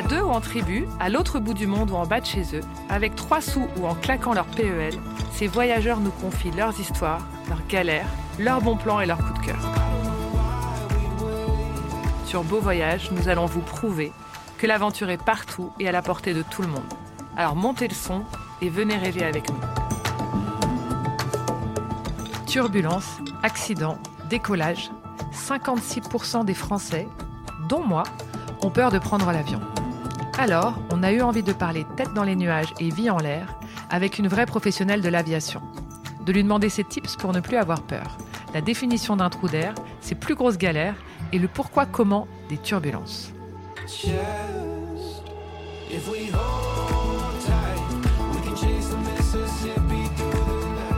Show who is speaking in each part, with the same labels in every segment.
Speaker 1: À deux ou en tribu, à l'autre bout du monde ou en bas de chez eux, avec trois sous ou en claquant leur PEL, ces voyageurs nous confient leurs histoires, leurs galères, leurs bons plans et leurs coups de cœur. Sur Beau Voyage, nous allons vous prouver que l'aventure est partout et à la portée de tout le monde. Alors montez le son et venez rêver avec nous. Turbulence, accident, décollage, 56% des Français, dont moi, ont peur de prendre l'avion. Alors, on a eu envie de parler tête dans les nuages et vie en l'air avec une vraie professionnelle de l'aviation. De lui demander ses tips pour ne plus avoir peur, la définition d'un trou d'air, ses plus grosses galères et le pourquoi comment des turbulences.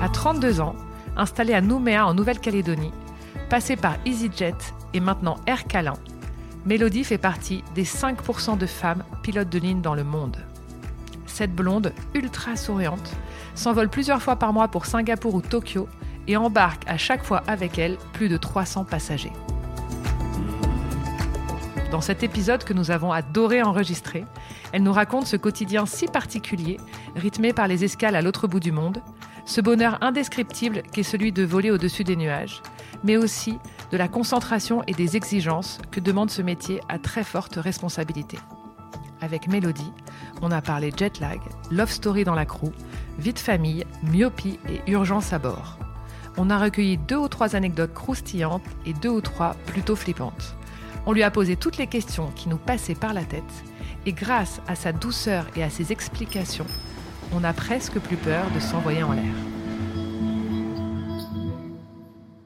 Speaker 1: À 32 ans, installé à Nouméa en Nouvelle-Calédonie, passé par EasyJet et maintenant Air Calin, Mélodie fait partie des 5% de femmes pilotes de ligne dans le monde. Cette blonde, ultra souriante, s'envole plusieurs fois par mois pour Singapour ou Tokyo et embarque à chaque fois avec elle plus de 300 passagers. Dans cet épisode que nous avons adoré enregistrer, elle nous raconte ce quotidien si particulier, rythmé par les escales à l'autre bout du monde, ce bonheur indescriptible qu'est celui de voler au-dessus des nuages, mais aussi de la concentration et des exigences que demande ce métier à très forte responsabilité. Avec Mélodie, on a parlé jet lag, love story dans la crew, vie de famille, myopie et urgence à bord. On a recueilli deux ou trois anecdotes croustillantes et deux ou trois plutôt flippantes. On lui a posé toutes les questions qui nous passaient par la tête et grâce à sa douceur et à ses explications, on a presque plus peur de s'envoyer en l'air.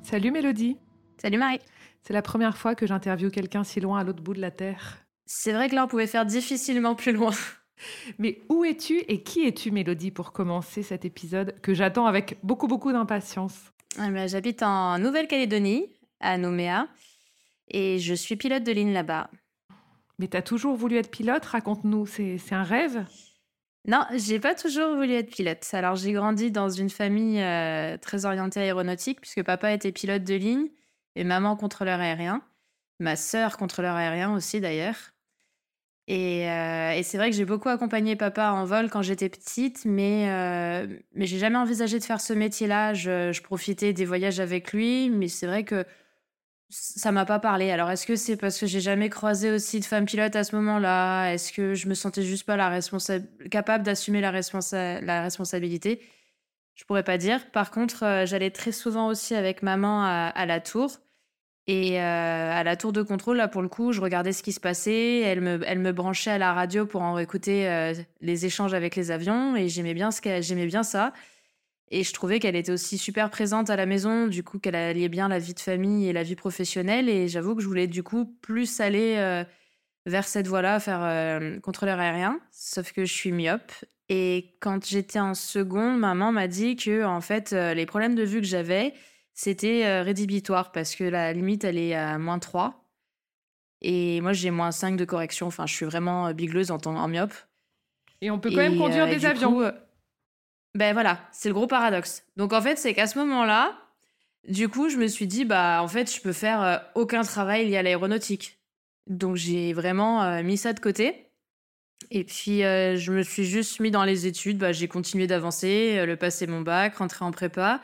Speaker 1: Salut Mélodie.
Speaker 2: Salut Marie.
Speaker 1: C'est la première fois que j'interviewe quelqu'un si loin à l'autre bout de la Terre.
Speaker 2: C'est vrai que là, on pouvait faire difficilement plus loin.
Speaker 1: Mais où es-tu et qui es-tu, Mélodie, pour commencer cet épisode que j'attends avec beaucoup, beaucoup d'impatience?
Speaker 2: Ah ben, J'habite en Nouvelle-Calédonie, à Nouméa, et je suis pilote de ligne là-bas.
Speaker 1: Mais tu as toujours voulu être pilote? Raconte-nous, c'est un rêve?
Speaker 2: Non, j'ai pas toujours voulu être pilote. Alors j'ai grandi dans une famille euh, très orientée aéronautique puisque papa était pilote de ligne et maman contrôleur aérien. Ma sœur contrôleur aérien aussi d'ailleurs. Et, euh, et c'est vrai que j'ai beaucoup accompagné papa en vol quand j'étais petite, mais, euh, mais j'ai jamais envisagé de faire ce métier-là. Je, profitais des voyages avec lui, mais c'est vrai que ça m'a pas parlé. Alors, est-ce que c'est parce que j'ai jamais croisé aussi de femmes pilotes à ce moment-là? Est-ce que je me sentais juste pas la capable d'assumer la, la responsabilité? Je pourrais pas dire. Par contre, euh, j'allais très souvent aussi avec maman à, la tour. Et euh, à la tour de contrôle, là, pour le coup, je regardais ce qui se passait. Elle me, elle me branchait à la radio pour en écouter euh, les échanges avec les avions. Et j'aimais bien, ce j'aimais bien ça. Et je trouvais qu'elle était aussi super présente à la maison, du coup qu'elle alliait bien la vie de famille et la vie professionnelle. Et j'avoue que je voulais du coup plus aller euh, vers cette voie-là, faire contrôleur aérien, sauf que je suis myope. Et quand j'étais en seconde, maman m'a dit que en fait, les problèmes de vue que j'avais, c'était euh, rédhibitoire parce que la limite, elle est à moins 3. Et moi, j'ai moins 5 de correction. Enfin, je suis vraiment bigleuse en, en myope.
Speaker 1: Et on peut quand même conduire des avions.
Speaker 2: ben voilà, c'est le gros paradoxe. Donc en fait, c'est qu'à ce moment-là, du coup, je me suis dit, bah en fait, je peux faire aucun travail lié à l'aéronautique. Donc j'ai vraiment euh, mis ça de côté. Et puis euh, je me suis juste mis dans les études. Bah, j'ai continué d'avancer, euh, le passer mon bac, rentrer en prépa.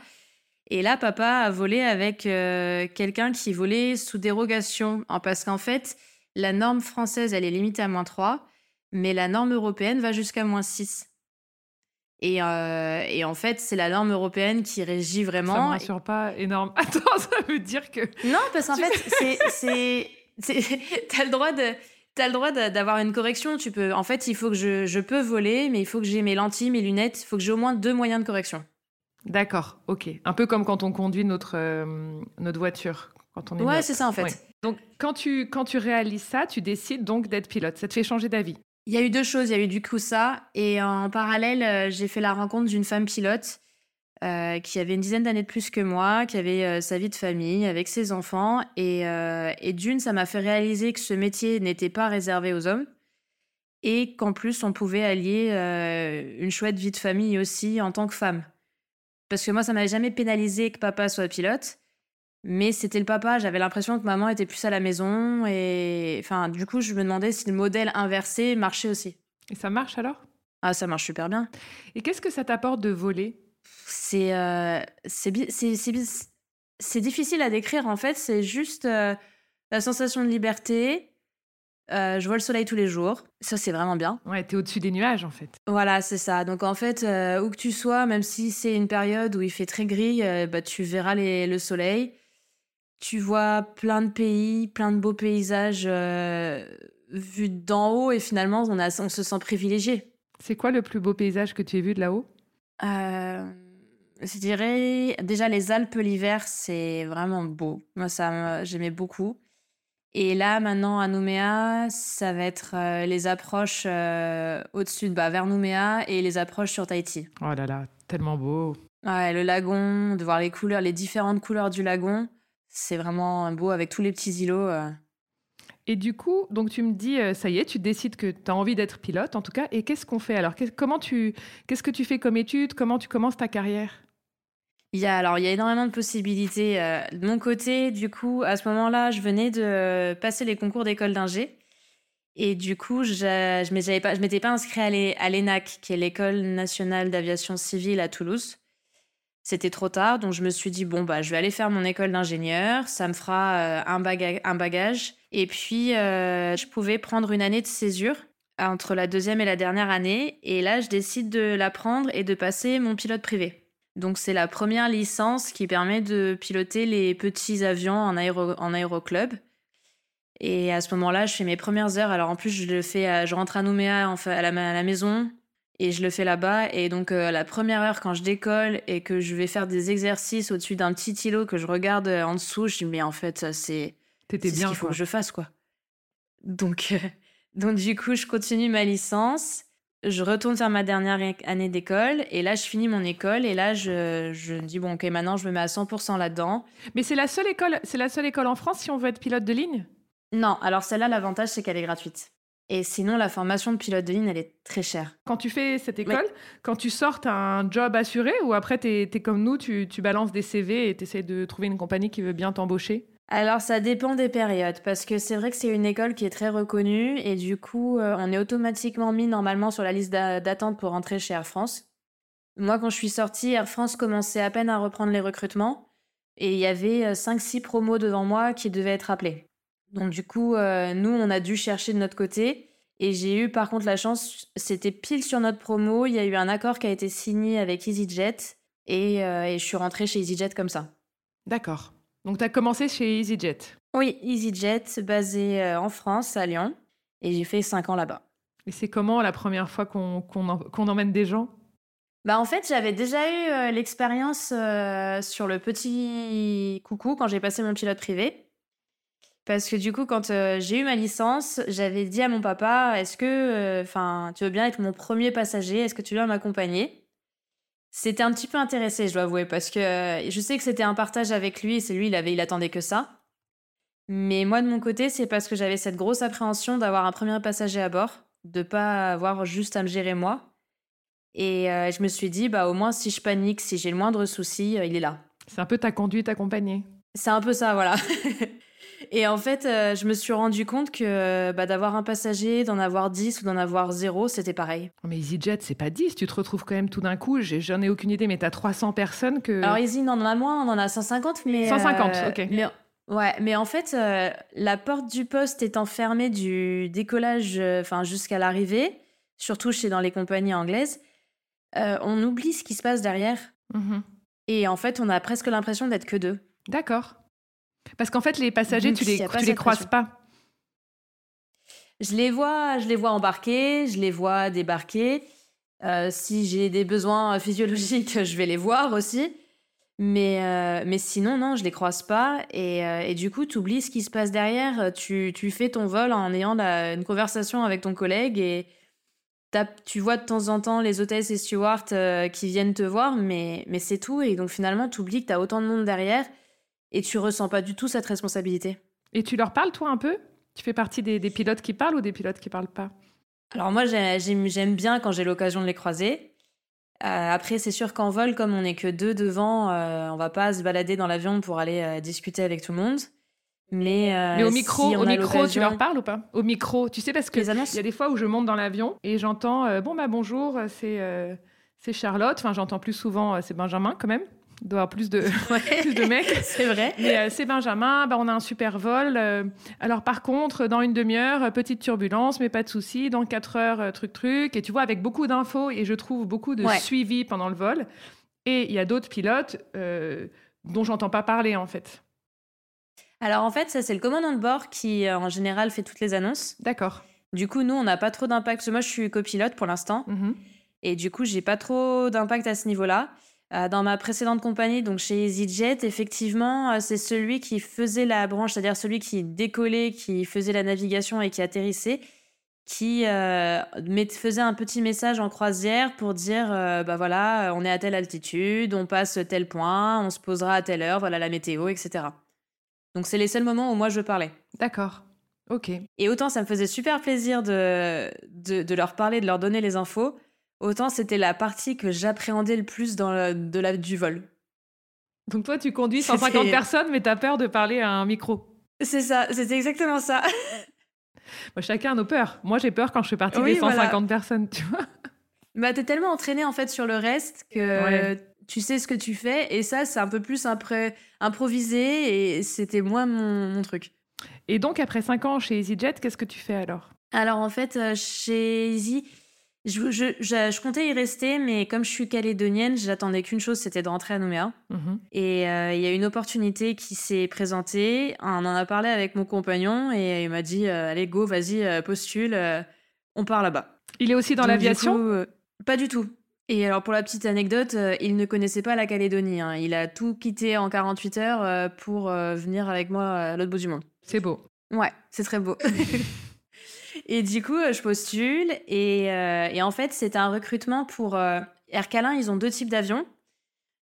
Speaker 2: Et là, papa a volé avec quelqu'un qui volait sous dérogation. Parce qu'en fait, la norme française, elle est limitée à moins 3, mais la norme européenne va jusqu'à moins 6. Et, et, en fait, c'est la norme européenne qui régit vraiment. Ça
Speaker 1: me rassure pas énorme. Attends, ça veut dire que.
Speaker 2: Non, parce qu'en fait, c'est T'as le droit de. T'as le droit d'avoir une correction. Tu peux. En fait, il faut que je, je peux voler, mais il faut que j'ai mes lentilles, mes lunettes. Il faut que j'ai au moins deux moyens de correction.
Speaker 1: D'accord, ok. Un peu comme quand on conduit notre, euh, notre voiture. Quand on est
Speaker 2: ouais, c'est ça en fait.
Speaker 1: Donc, quand tu, quand tu réalises ça, tu décides donc d'être pilote. Ça te fait changer d'avis
Speaker 2: Il y a eu deux choses. Il y a eu du coup ça. Et en parallèle, euh, j'ai fait la rencontre d'une femme pilote euh, qui avait une dizaine d'années de plus que moi, qui avait euh, sa vie de famille avec ses enfants. Euh, et, d'une, ça m'a fait réaliser que ce métier n'était pas réservé aux hommes et qu'en plus, on pouvait allier une chouette vie de famille aussi en tant que femme. Parce que moi, ça m'avait jamais pénalisé que papa soit pilote. Mais c'était le papa, j'avais l'impression que maman était plus à la maison. Et enfin, du coup, je me demandais si le modèle inversé marchait aussi.
Speaker 1: Et ça marche alors?
Speaker 2: Ah, ça marche super bien.
Speaker 1: Et qu'est-ce que ça t'apporte de voler?
Speaker 2: C'est euh, c'est difficile à décrire en fait. C'est juste euh, la sensation de liberté. Euh, je vois le soleil tous les jours. Ça, c'est vraiment bien.
Speaker 1: Ouais, t'es au-dessus des nuages en fait.
Speaker 2: Voilà, c'est ça. Donc en fait, où que tu sois, même si c'est une période où il fait très gris, bah, tu verras les, le soleil. Tu vois plein de pays, plein de beaux paysages vus d'en haut et finalement, on, a, on se sent privilégié.
Speaker 1: C'est quoi le plus beau paysage que tu aies vu de là-haut?
Speaker 2: Je dirais déjà les Alpes l'hiver, c'est vraiment beau. Moi, ça, j'aimais beaucoup. Et là, maintenant, à Nouméa, ça va être euh, les approches euh, au-dessus, de, bah, vers Nouméa et les approches sur Tahiti.
Speaker 1: Oh là là, tellement beau.
Speaker 2: Ouais, le lagon, de voir les couleurs, les différentes couleurs du lagon, c'est vraiment beau avec tous les petits îlots. Euh.
Speaker 1: Et du coup, donc tu me dis, ça y est, tu décides que tu as envie d'être pilote, en tout cas. Et qu'est-ce qu'on fait? Alors Comment tu, qu'est-ce que tu fais comme étude Comment tu commences ta carrière?
Speaker 2: Il y a, alors, il y a énormément de possibilités. Euh, de mon côté, du coup, à ce moment-là, je venais de passer les concours d'école d'ingé. Et du coup, je ne je m'étais pas inscrit à l'ENAC, qui est l'École nationale d'aviation civile à Toulouse. C'était trop tard, donc je me suis dit, bon, bah, je vais aller faire mon école d'ingénieur, ça me fera euh, un, un, bagage. Et puis, euh, je pouvais prendre une année de césure entre la deuxième et la dernière année. Et là, je décide de la prendre et de passer mon pilote privé. Donc c'est la première licence qui permet de piloter les petits avions en, aéro, en aéroclub. Et à ce moment-là, je fais mes premières heures. Alors en plus, je le fais, je rentre à Nouméa à, la, maison et je le fais là-bas. Et donc euh, la première heure, quand je décolle et que je vais faire des exercices au-dessus d'un petit îlot que je regarde euh, en dessous, je dis mais en fait, c'est
Speaker 1: T'étais bien,
Speaker 2: ce qu'il faut que je fasse quoi. Donc euh, donc du coup, je continue ma licence je retourne faire ma dernière année d'école et là je finis mon école et là je, je me dis bon ok maintenant je me mets à 100% là-dedans.
Speaker 1: Mais c'est la seule école, c'est la seule école en France si on veut être pilote de ligne?
Speaker 2: Non, alors celle-là l'avantage c'est qu'elle est gratuite. Et sinon la formation de pilote de ligne elle est très chère.
Speaker 1: Quand tu fais cette école, quand tu sortes un job assuré ou après tu es, comme nous, tu, tu balances des CV et tu essaies de trouver une compagnie qui veut bien t'embaucher?
Speaker 2: Alors ça dépend des périodes, parce que c'est vrai que c'est une école qui est très reconnue, et du coup, euh, on est automatiquement mis normalement sur la liste d'attente pour rentrer chez Air France. Moi, quand je suis sortie, Air France commençait à peine à reprendre les recrutements, et il y avait 5-6 euh, promos devant moi qui devaient être appelés. Donc du coup, euh, nous, on a dû chercher de notre côté, et j'ai eu par contre la chance, c'était pile sur notre promo, il y a eu un accord qui a été signé avec EasyJet, et, et je suis rentrée chez EasyJet comme ça.
Speaker 1: D'accord. Donc, tu as commencé chez EasyJet
Speaker 2: Oui, EasyJet, basé euh, en France, à Lyon. Et j'ai fait cinq ans là-bas.
Speaker 1: Et c'est comment la première fois qu'on emmène des gens?
Speaker 2: Bah en fait, j'avais déjà eu euh, l'expérience euh, sur le petit coucou quand j'ai passé mon pilote privé. Parce que du coup, quand euh, j'ai eu ma licence, j'avais dit à mon papa, est-ce que, enfin, tu veux bien être mon premier passager? Est-ce que tu viens m'accompagner? C'était un petit peu intéressé, je dois avouer, parce que euh, je sais que c'était un partage avec lui, et c'est lui, il avait, il attendait que ça. Mais moi, de mon côté, c'est parce que j'avais cette grosse appréhension d'avoir un premier passager à bord, de pas avoir juste à me gérer moi. Et je me suis dit, bah au moins si je panique, si j'ai le moindre souci, il est là.
Speaker 1: C'est un peu ta conduite accompagnée.
Speaker 2: C'est un peu ça, voilà. Et en fait, euh, je me suis rendu compte que bah, d'avoir un passager, d'en avoir 10 ou d'en avoir 0, c'était pareil.
Speaker 1: Mais EasyJet, c'est pas 10. Tu te retrouves quand même tout d'un coup, j'en ai, aucune idée, mais tu as 300 personnes que.
Speaker 2: Alors, Easy, on en a moins, on en a 150, mais.
Speaker 1: 150, euh, ok.
Speaker 2: Mais, ouais, mais en fait, euh, la porte du poste étant fermée du décollage enfin jusqu'à l'arrivée, surtout chez dans les compagnies anglaises, on oublie ce qui se passe derrière. Mhm. Et en fait, on a presque l'impression d'être que deux.
Speaker 1: D'accord. Parce qu'en fait, les passagers, tu les, tu les croises pas.
Speaker 2: Je les vois, je les vois embarquer, je les vois débarquer. Euh, si j'ai des besoins physiologiques, je vais les voir aussi. Mais, euh, mais sinon, non, je les croise pas. Et, euh, et du coup, tu oublies ce qui se passe derrière. Tu, tu fais ton vol en ayant une conversation avec ton collègue et tu vois de temps en temps les hôtesses et stewards qui viennent te voir, mais, mais c'est tout. Et donc finalement, tu oublies que tu as autant de monde derrière et tu ressens pas du tout cette responsabilité.
Speaker 1: Et tu leur parles, toi, un peu? Tu fais partie des, pilotes qui parlent ou des pilotes qui parlent pas?
Speaker 2: Alors moi, j'aime bien quand j'ai l'occasion de les croiser. Euh, après, c'est sûr qu'en vol, comme on n'est que deux devant, euh, on va pas se balader dans l'avion pour aller euh, discuter avec tout le monde. Mais,
Speaker 1: Mais au micro, au micro tu leur parles ou pas? Au micro, tu sais, parce qu'il y a des fois où je monte dans l'avion et j'entends Bon, bah bonjour, c'est c'est Charlotte. Enfin, j'entends plus souvent c'est Benjamin quand même il doit y avoir plus de, plus de mecs.
Speaker 2: c'est vrai.
Speaker 1: Mais euh, c'est Benjamin, bah, on a un super vol. Euh, alors par contre, dans une demi-heure, euh, petite turbulence, mais pas de souci. Dans quatre heures, truc truc. Et tu vois, avec beaucoup d'infos et je trouve beaucoup de suivi pendant le vol. Et il y a d'autres pilotes dont j'entends pas parler en fait.
Speaker 2: Alors en fait, ça c'est le commandant de bord qui en général fait toutes les annonces.
Speaker 1: D'accord.
Speaker 2: Du coup, nous, on n'a pas trop d'impact. Moi, je suis copilote pour l'instant. Mhm. Et du coup, j'ai pas trop d'impact à ce niveau-là. Euh, dans ma précédente compagnie, donc chez EasyJet, effectivement, euh, c'est celui qui faisait la branche, c'est-à-dire celui qui décollait, qui faisait la navigation et qui atterrissait, qui euh, faisait un petit message en croisière pour dire bah voilà, on est à telle altitude, on passe tel point, on se posera à telle heure, voilà la météo, etc. Donc c'est les seuls moments où moi je parlais.
Speaker 1: D'accord. Ok.
Speaker 2: Et autant ça me faisait super plaisir de, de, de leur parler, de leur donner les infos, autant c'était la partie que j'appréhendais le plus dans de la, du vol.
Speaker 1: Donc toi, tu conduis 150 personnes, mais tu as peur de parler à un micro.
Speaker 2: C'est ça, c'était exactement ça.
Speaker 1: Moi, chacun a nos peurs. Moi, j'ai peur quand je fais partie des 150 personnes, tu vois.
Speaker 2: Bah, t'es tellement entraîné en fait sur le reste que tu sais ce que tu fais. Et ça, c'est un peu plus improvisé et c'était moins mon, mon, truc.
Speaker 1: Et donc, après 5 ans chez EasyJet, qu'est-ce que tu fais alors?
Speaker 2: Alors, en fait, euh, chez Easy, je, je, je, comptais y rester, mais comme je suis calédonienne, j'attendais qu'une chose, c'était de rentrer à Nouméa. Mhm. Et euh, il y a une opportunité qui s'est présentée. On en a parlé avec mon compagnon et il m'a dit euh, Allez, go, vas-y, euh, postule, on part là-bas.
Speaker 1: Il est aussi dans l'aviation
Speaker 2: Pas du tout. Et alors, pour la petite anecdote, il ne connaissait pas la Calédonie. Hein. Il a tout quitté en 48 heures pour venir avec moi à l'autre bout du monde.
Speaker 1: C'est beau.
Speaker 2: Ouais, c'est très beau. Et du coup, euh, je postule. Euh, et, en fait, c'est un recrutement pour euh, Air Calin. Ils ont deux types d'avions.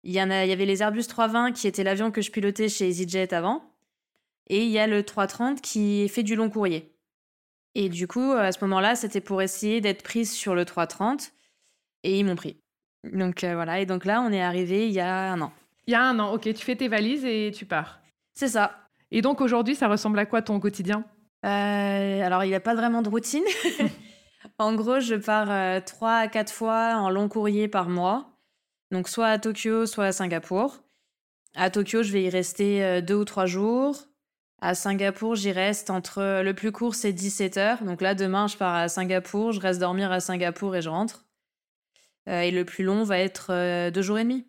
Speaker 2: Il y, en a, il y avait les Airbus 320 qui était l'avion que je pilotais chez EasyJet avant. Et il y a le 330 qui fait du long courrier. Et du coup, à ce moment-là, c'était pour essayer d'être prise sur le 330. Et ils m'ont pris. Donc voilà. Et donc là, on est arrivé il y a un an.
Speaker 1: Il y a un an, ok. Tu fais tes valises et tu pars.
Speaker 2: C'est ça.
Speaker 1: Et donc aujourd'hui, ça ressemble à quoi ton quotidien?
Speaker 2: euh, alors, il n'y a pas vraiment de routine. en gros, je pars euh, trois à quatre fois en long courrier par mois. Donc, soit à Tokyo, soit à Singapour. À Tokyo, je vais y rester euh, deux ou trois jours. À Singapour, j'y reste entre. Le plus court, c'est 17 heures. Donc là, demain, je pars à Singapour. Je reste dormir à Singapour et je rentre. et le plus long va être deux jours et demi.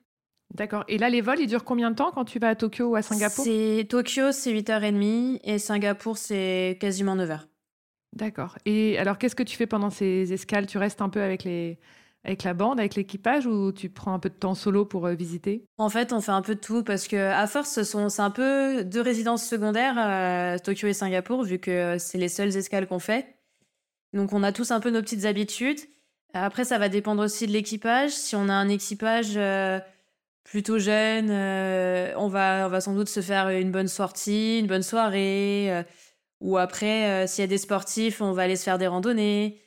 Speaker 1: D'accord. Et là, les vols, ils durent combien de temps quand tu vas à Tokyo ou à Singapour?
Speaker 2: C'est Tokyo, c'est 8h30 et Singapour, c'est quasiment 9h.
Speaker 1: D'accord. Et alors, qu'est-ce que tu fais pendant ces escales? Tu restes un peu avec les, avec la bande, avec l'équipage, ou tu prends un peu de temps solo pour visiter?
Speaker 2: En fait, on fait un peu de tout parce que à force, ce sont c'est un peu deux résidences secondaires, Tokyo et Singapour, vu que c'est les seules escales qu'on fait. Donc on a tous un peu nos petites habitudes. Après, ça va dépendre aussi de l'équipage. Si on a un équipage euh, plutôt jeune, euh, on, va, on va sans doute se faire une bonne sortie, une bonne soirée. Euh, ou après, s'il y a des sportifs, on va aller se faire des randonnées.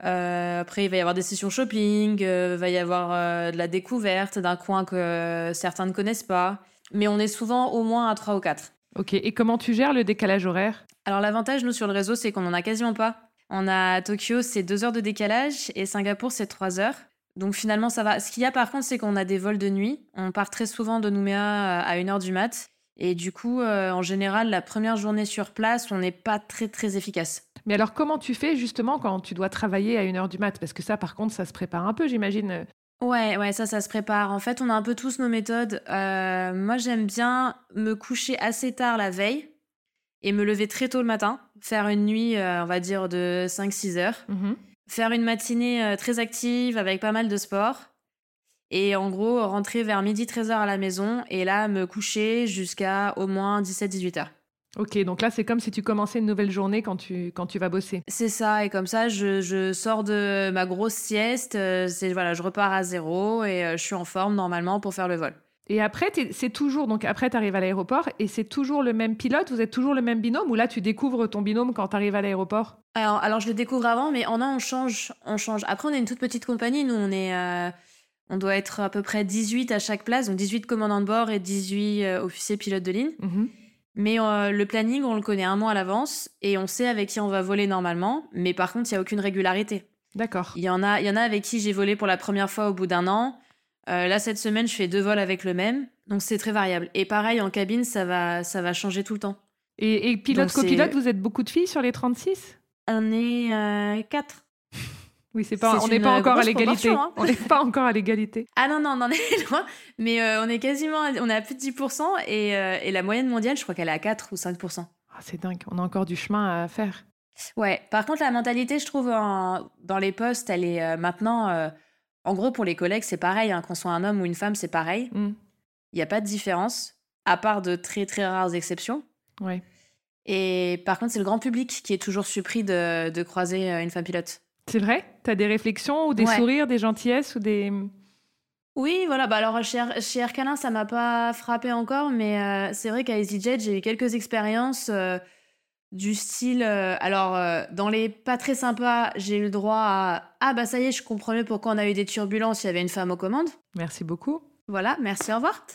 Speaker 2: après, il va y avoir des sessions shopping, il va y avoir de la découverte d'un coin que certains ne connaissent pas. Mais on est souvent au moins à 3 ou 4.
Speaker 1: Ok, et comment tu gères le décalage horaire?
Speaker 2: Alors l'avantage, nous, sur le réseau, c'est qu'on n'en a quasiment pas. On a Tokyo, c'est deux heures de décalage et Singapour, c'est trois heures. Donc finalement, ça va. Ce qu'il y a par contre, c'est qu'on a des vols de nuit. On part très souvent de Nouméa à 1h du mat. Et du coup, euh, en général, la première journée sur place, on n'est pas très très efficace.
Speaker 1: Mais alors, comment tu fais justement quand tu dois travailler à 1h du mat? Parce que ça, par contre, ça se prépare un peu, j'imagine.
Speaker 2: Ouais, ouais, ça, ça se prépare. En fait, on a un peu tous nos méthodes. Euh, moi, j'aime bien me coucher assez tard la veille et me lever très tôt le matin, faire une nuit, euh, on va dire, de 5-6 heures, mhm. Faire une matinée euh, très active avec pas mal de sport, et en gros, rentrer vers midi 13h à la maison, et là, me coucher jusqu'à au moins 17-18 heures.
Speaker 1: Ok, donc là, c'est comme si tu commençais une nouvelle journée quand tu, quand tu vas bosser.
Speaker 2: C'est ça, et comme ça, je, je, sors de ma grosse sieste, euh, c'est voilà, je repars à zéro, et je suis en forme normalement pour faire le vol.
Speaker 1: Et après, c'est toujours, donc après, tu arrives à l'aéroport et c'est toujours le même pilote, vous êtes toujours le même binôme ou là, tu découvres ton binôme quand tu arrives à l'aéroport?
Speaker 2: Alors, alors, je le découvre avant, mais en un, on change, on change. Après, on est une toute petite compagnie, nous, on est. Euh, on doit être à peu près 18 à chaque place, donc 18 commandants de bord et 18 euh, officiers pilotes de ligne. Mhm. Mais euh, le planning, on le connaît un mois à l'avance et on sait avec qui on va voler normalement. Mais par contre, il n'y a aucune régularité.
Speaker 1: D'accord.
Speaker 2: Il y, en a, il y en a avec qui j'ai volé pour la première fois au bout d'un an. Euh, là, cette semaine, je fais deux vols avec le même. Donc, c'est très variable. Et pareil, en cabine, ça va, ça va changer tout le temps.
Speaker 1: Et, pilote, copilote, vous êtes beaucoup de filles sur les 36
Speaker 2: On est euh, quatre.
Speaker 1: Oui, c'est pas, on n'est pas encore à l'égalité. Hein. On n'est pas encore à l'égalité.
Speaker 2: Ah non, non, on en est loin. Mais euh, on est quasiment, on est à plus de 10%. Et, et la moyenne mondiale, je crois qu'elle est à 4 ou 5%.
Speaker 1: Ah, c'est dingue, on a encore du chemin à faire.
Speaker 2: Ouais, par contre, la mentalité, je trouve, dans les postes, elle est maintenant en gros, pour les collègues, c'est pareil, hein, qu'on soit un homme ou une femme, c'est pareil. Mm. Il n'y a pas de différence, à part de très très rares exceptions.
Speaker 1: Ouais.
Speaker 2: Et par contre, c'est le grand public qui est toujours surpris de, croiser euh, une femme pilote.
Speaker 1: C'est vrai? Tu as des réflexions ou des sourires, des gentillesses ou des...
Speaker 2: Oui, voilà. Bah alors chez, chez Air ça m'a pas frappé encore, mais euh, c'est vrai qu'à EasyJet, j'ai eu quelques expériences. Euh, du style euh, alors euh, dans les pas très sympas j'ai eu le droit à ah bah ça y est je comprends mieux pourquoi on a eu des turbulences il y avait une femme aux commandes.
Speaker 1: Merci beaucoup.
Speaker 2: Voilà merci au revoir.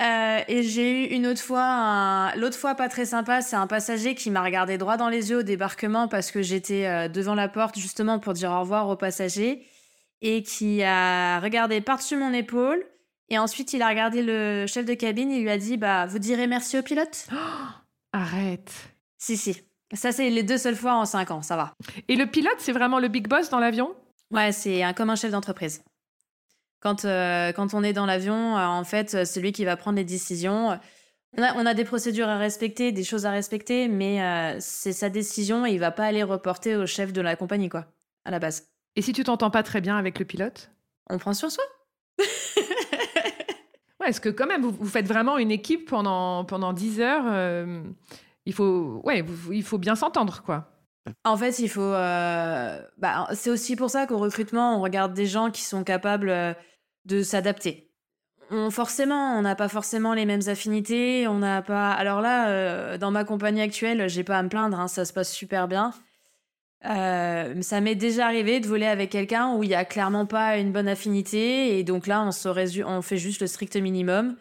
Speaker 2: Euh, et j'ai eu une autre fois l'autre fois pas très sympa c'est un passager qui m'a regardé droit dans les yeux au débarquement parce que j'étais devant la porte justement pour dire au revoir aux passagers et qui a regardé par-dessus mon épaule et ensuite il a regardé le chef de cabine et lui a dit bah vous direz merci au pilote.
Speaker 1: Arrête
Speaker 2: si, si. Ça, c'est les deux seules fois en cinq ans, ça va.
Speaker 1: Et le pilote, c'est vraiment le big boss dans l'avion?
Speaker 2: Ouais, c'est un, comme un chef d'entreprise. Quand, euh, quand on est dans l'avion, euh, en fait, c'est lui qui va prendre les décisions. On a, on a, des procédures à respecter, des choses à respecter, mais euh, c'est sa décision et il va pas aller reporter au chef de la compagnie, quoi, à la base.
Speaker 1: Et si tu t'entends pas très bien avec le pilote?
Speaker 2: On prend sur soi.
Speaker 1: ouais, est-ce que quand même, vous, vous, faites vraiment une équipe pendant, pendant 10 heures il faut, ouais, il faut bien s'entendre, quoi.
Speaker 2: En fait, il faut. Euh, bah, c'est aussi pour ça qu'au recrutement, on regarde des gens qui sont capables euh, de s'adapter. Forcément, on n'a pas forcément les mêmes affinités. On n'a pas. Alors là, euh, dans ma compagnie actuelle, j'ai pas à me plaindre. Hein, ça se passe super bien. ça m'est déjà arrivé de voler avec quelqu'un où il y a clairement pas une bonne affinité et donc là, on fait juste le strict minimum.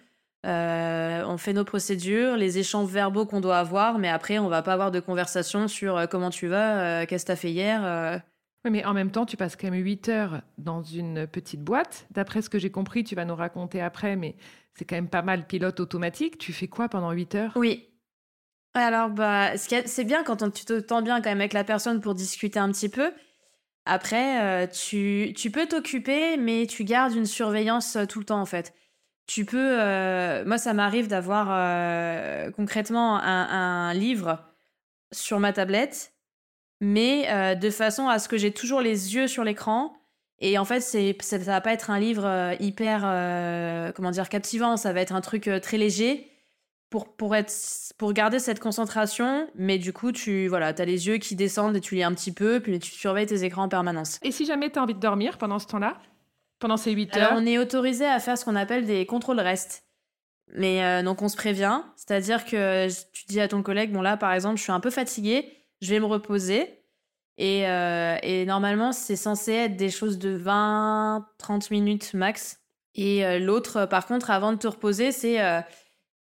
Speaker 2: Euh, on fait nos procédures, les échanges verbaux qu'on doit avoir, mais après, on va pas avoir de conversation sur euh, comment tu vas, euh, qu'est-ce que tu as fait hier.
Speaker 1: Oui, mais en même temps, tu passes quand même 8 heures dans une petite boîte. D'après ce que j'ai compris, tu vas nous raconter après, mais c'est quand même pas mal pilote automatique. Tu fais quoi pendant 8 heures?
Speaker 2: Oui. Alors, bah, c'est bien quand tu te tends bien quand même avec la personne pour discuter un petit peu. Après, tu, tu peux t'occuper, mais tu gardes une surveillance tout le temps, en fait tu peux. Euh, moi, ça m'arrive d'avoir euh, concrètement un, livre sur ma tablette, mais euh, de façon à ce que j'ai toujours les yeux sur l'écran Et en fait, c'est, ça va pas être un livre hyper, comment dire, captivant. Ça va être un truc très léger pour, pour, être, pour garder cette concentration. Mais du coup, tu voilà, as les yeux qui descendent et tu lis un petit peu, puis tu surveilles tes écrans en permanence.
Speaker 1: Et si jamais tu as envie de dormir pendant ce temps-là Pendant ces 8 heures
Speaker 2: Alors, on est autorisé à faire ce qu'on appelle des contrôles restes. Mais donc, on se prévient. C'est-à-dire que tu dis à ton collègue, bon là, par exemple, je suis un peu fatiguée, je vais me reposer. Et, euh, et normalement, c'est censé être des choses de 20-30 minutes max. Et euh, l'autre, par contre, avant de te reposer, c'est euh,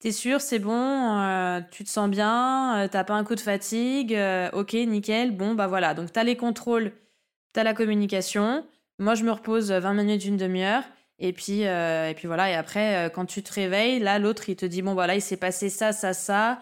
Speaker 2: t'es sûr, c'est bon, tu te sens bien, t'as pas un coup de fatigue, ok, nickel, bon, bah voilà. Donc, t'as les contrôles, t'as la communication. Moi, je me repose 20 minutes, une demi-heure. Et puis, et puis voilà. Et après, quand tu te réveilles, là, l'autre, il te dit, bon, voilà, il s'est passé ça, ça, ça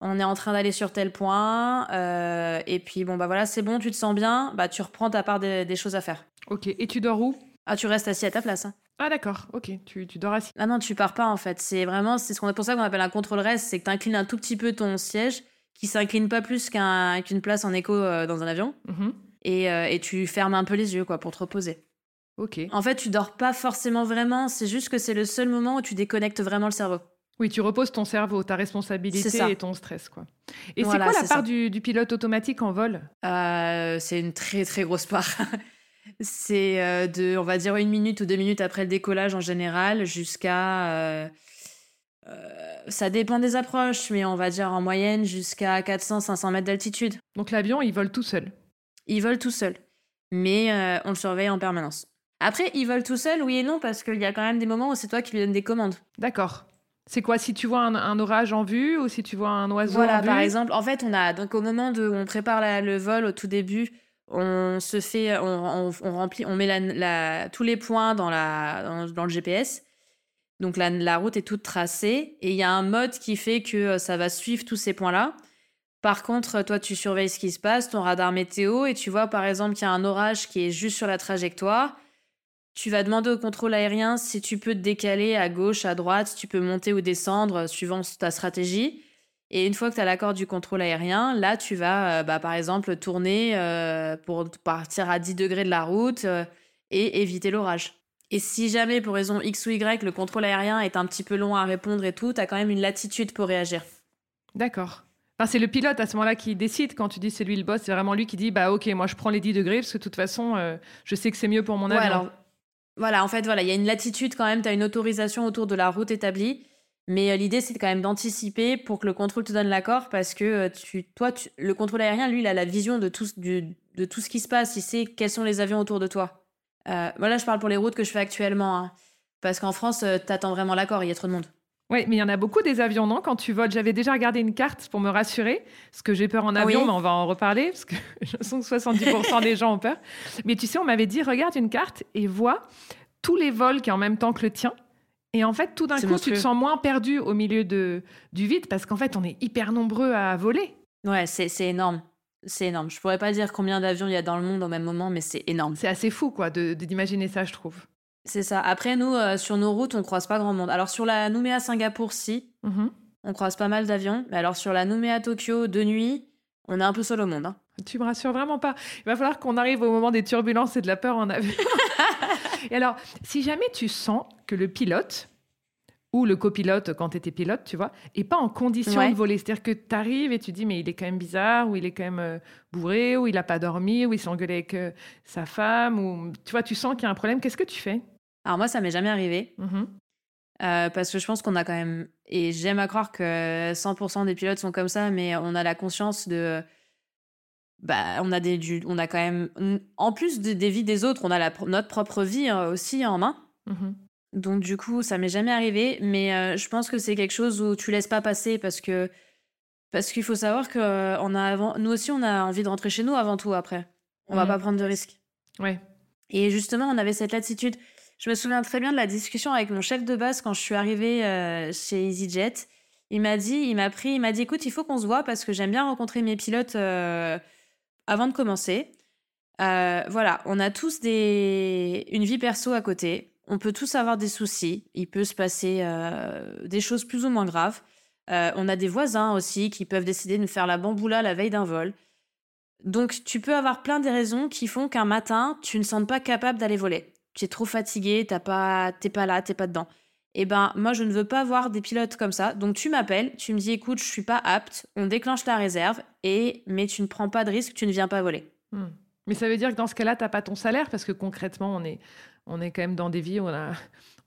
Speaker 2: on est en train d'aller sur tel point, euh, et puis bon bah voilà, c'est bon, tu te sens bien, bah tu reprends ta part des, choses à faire.
Speaker 1: Ok, et tu dors où?
Speaker 2: Ah, tu restes assis à ta place. Hein.
Speaker 1: Ah d'accord, ok, tu, tu, dors assis.
Speaker 2: Ah non, tu pars pas en fait. C'est vraiment, c'est ce qu'on pour ça qu'on appelle un contrôle reste, c'est que tu inclines un tout petit peu ton siège, qui s'incline pas plus qu'une place en écho euh, dans un avion,
Speaker 1: mhm.
Speaker 2: Et, euh, et tu fermes un peu les yeux quoi pour te reposer.
Speaker 1: Ok.
Speaker 2: En fait, tu dors pas forcément vraiment, c'est juste que c'est le seul moment où tu déconnectes vraiment le cerveau.
Speaker 1: Oui, tu reposes ton cerveau, ta responsabilité et ton stress. Quoi. Et
Speaker 2: c'est
Speaker 1: quoi la part du, pilote automatique en vol?
Speaker 2: Euh, C'est une très très grosse part. c'est euh, de, on va dire, une minute ou deux minutes après le décollage en général jusqu'à... Euh, ça dépend des approches, mais on va dire en moyenne jusqu'à 400-500 mètres d'altitude.
Speaker 1: Donc l'avion, il vole tout seul?
Speaker 2: Il vole tout seul. Mais on le surveille en permanence. Après, il vole tout seul, oui et non, parce qu'il y a quand même des moments où c'est toi qui lui donnes des commandes.
Speaker 1: D'accord. C'est quoi si tu vois un, orage en vue ou si tu vois un oiseau
Speaker 2: voilà,
Speaker 1: en vue?
Speaker 2: par exemple. En fait, on a donc au moment où on prépare le vol au tout début, on se fait, on, remplit, on met la, tous les points dans la dans, le GPS. Donc la, la, route est toute tracée et il y a un mode qui fait que euh, ça va suivre tous ces points-là. Par contre, toi, tu surveilles ce qui se passe, ton radar météo, et tu vois par exemple qu'il y a un orage qui est juste sur la trajectoire tu vas demander au contrôle aérien si tu peux te décaler à gauche, à droite, si tu peux monter ou descendre euh, suivant ta stratégie. Et une fois que tu as l'accord du contrôle aérien, là, tu vas, euh, bah, par exemple, tourner euh, pour partir à 10 degrés de la route et éviter l'orage. Et si jamais, pour raison X ou Y, le contrôle aérien est un petit peu long à répondre et tout, tu as quand même une latitude pour réagir.
Speaker 1: D'accord. Enfin, c'est le pilote à ce moment-là qui décide. Quand tu dis c'est lui le boss, c'est vraiment lui qui dit bah ok, moi je prends les 10 degrés parce que de toute façon, je sais que c'est mieux pour mon avion.
Speaker 2: Voilà, en fait, voilà, il y a une latitude quand même, tu as une autorisation autour de la route établie. Mais euh, l'idée, c'est quand même d'anticiper pour que le contrôle te donne l'accord parce que euh, tu, toi, le contrôle aérien, lui, il a la vision de tout, de tout ce qui se passe. Il sait quels sont les avions autour de toi. Euh, voilà, je parle pour les routes que je fais actuellement. Hein. parce qu'en France, tu attends vraiment l'accord, il y a trop de monde.
Speaker 1: Oui, mais il y en a beaucoup des avions, non? Quand tu voles, j'avais déjà regardé une carte pour me rassurer, parce que j'ai peur en avion, mais on va en reparler, parce que je sens que 70% des gens ont peur. Mais tu sais, on m'avait dit, regarde une carte et vois tous les vols qui en même temps que le tien. Et en fait, tout d'un coup, tu te sens moins perdu au milieu de, du vide, parce qu'en fait, on est hyper nombreux à voler.
Speaker 2: Ouais, c'est énorme. C'est énorme. Je pourrais pas dire combien d'avions il y a dans le monde au même moment, mais c'est énorme.
Speaker 1: C'est assez fou, quoi, d'imaginer ça, je trouve.
Speaker 2: C'est ça. Après, nous, euh, sur nos routes, on croise pas grand monde. Alors, sur la Nouméa Singapour, si.
Speaker 1: Mhm.
Speaker 2: On croise pas mal d'avions. Mais alors, sur la Nouméa Tokyo, de nuit, on est un peu seul au monde. Hein.
Speaker 1: Tu me rassures vraiment pas. Il va falloir qu'on arrive au moment des turbulences et de la peur en avion. et alors, si jamais tu sens que le pilote, ou le copilote quand tu étais pilote, tu vois, est pas en condition de voler. C'est-à-dire que tu arrives et tu dis, mais il est quand même bizarre, ou il est quand même euh, bourré, ou il n'a pas dormi, ou il s'est engueulé avec euh, sa femme, ou tu vois, tu sens qu'il y a un problème. Qu'est-ce que tu fais?
Speaker 2: Alors moi, ça m'est jamais arrivé.
Speaker 1: Mm-hmm.
Speaker 2: Euh, parce que je pense qu'on a quand même, et j'aime à croire que 100% des pilotes sont comme ça, mais on a la conscience de, bah, on a des, on a quand même, en plus des vies des autres, on a la, notre propre vie euh, aussi en main.
Speaker 1: Mm-hmm.
Speaker 2: Donc du coup, ça m'est jamais arrivé, mais euh, je pense que c'est quelque chose où tu laisses pas passer parce que parce qu'il faut savoir que on a avant, nous aussi, on a envie de rentrer chez nous avant tout. Après, on va mm-hmm. pas prendre de risques.
Speaker 1: Ouais.
Speaker 2: Et justement, on avait cette latitude. Je me souviens très bien de la discussion avec mon chef de base quand je suis arrivée euh, chez EasyJet. Il m'a dit, il m'a pris, il m'a dit, écoute, il faut qu'on se voit parce que j'aime bien rencontrer mes pilotes euh, avant de commencer. Euh, voilà, on a tous des... une vie perso à côté. On peut tous avoir des soucis. Il peut se passer des choses plus ou moins graves. on a des voisins aussi qui peuvent décider de nous faire la bamboula la veille d'un vol. Donc, tu peux avoir plein de raisons qui font qu'un matin, tu ne sens pas capable d'aller voler. Tu es trop fatigué, t'as pas, t'es pas là, t'es pas dedans. Eh ben, moi, je ne veux pas voir des pilotes comme ça. Donc, tu m'appelles, tu me dis, écoute, je suis pas apte, on déclenche la réserve, et mais tu ne prends pas de risque, tu ne viens pas voler.
Speaker 1: Hmm. Mais ça veut dire que dans ce cas-là, tu n'as pas ton salaire parce que concrètement, on est, on est quand même dans des vies où on a,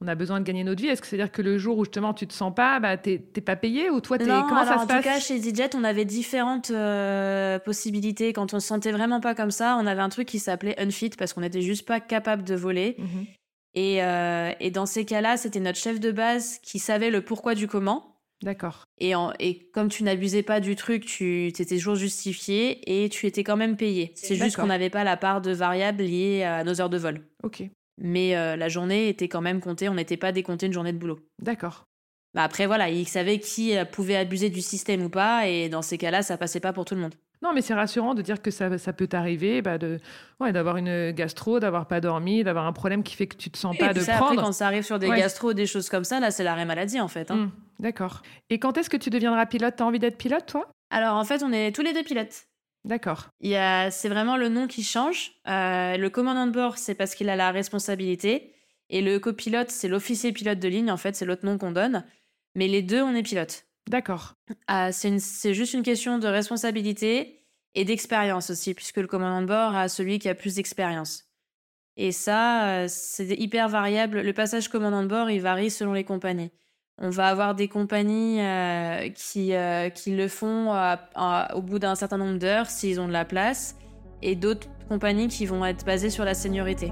Speaker 1: on a besoin de gagner notre vie. Est-ce que c'est-à-dire que le jour où justement tu te sens pas, bah, t'es pas payé ou toi, es,
Speaker 2: non,
Speaker 1: comment ça se
Speaker 2: en
Speaker 1: passe
Speaker 2: En tout cas, chez EasyJet, on avait différentes euh, possibilités. Quand on se sentait vraiment pas comme ça, on avait un truc qui s'appelait unfit parce qu'on n'était juste pas capable de voler. Mhm. Et, euh, et, dans ces cas-là, c'était notre chef de base qui savait le pourquoi du comment.
Speaker 1: D'accord.
Speaker 2: Et, et, comme tu n'abusais pas du truc, tu étais toujours justifié et tu étais quand même payé. C'est juste qu'on n'avait pas la part de variable liée à nos heures de vol.
Speaker 1: Ok.
Speaker 2: Mais euh, la journée était quand même comptée, on n'était pas décompté une journée de boulot.
Speaker 1: D'accord.
Speaker 2: Bah après, voilà, il savait qui euh, pouvait abuser du système ou pas, et dans ces cas-là, ça passait pas pour tout le monde.
Speaker 1: Non, mais c'est rassurant de dire que ça, ça peut t'arriver, bah de, ouais, d'avoir une gastro, d'avoir pas dormi, d'avoir un problème qui fait que tu te sens pas de
Speaker 2: ça,
Speaker 1: prendre.
Speaker 2: Après, quand ça arrive sur des gastro, des choses comme ça, là, c'est l'arrêt maladie en fait. Hein. Mmh,
Speaker 1: d'accord. Et quand est-ce que tu deviendras pilote? T'as envie d'être pilote, toi?
Speaker 2: Alors en fait, on est tous les deux pilotes.
Speaker 1: D'accord.
Speaker 2: C'est vraiment le nom qui change. Euh, le commandant de bord, c'est parce qu'il a la responsabilité. Et le copilote, c'est l'officier pilote de ligne, en fait, c'est l'autre nom qu'on donne. Mais les deux, on est pilote.
Speaker 1: D'accord.
Speaker 2: Euh, c'est juste une question de responsabilité et d'expérience aussi, puisque le commandant de bord a celui qui a plus d'expérience. Et ça, euh, c'est hyper variable. Le passage commandant de bord, il varie selon les compagnies. On va avoir des compagnies euh, qui, euh, qui le font au bout d'un certain nombre d'heures s'ils ont de la place, et d'autres compagnies qui vont être basées sur la seniorité.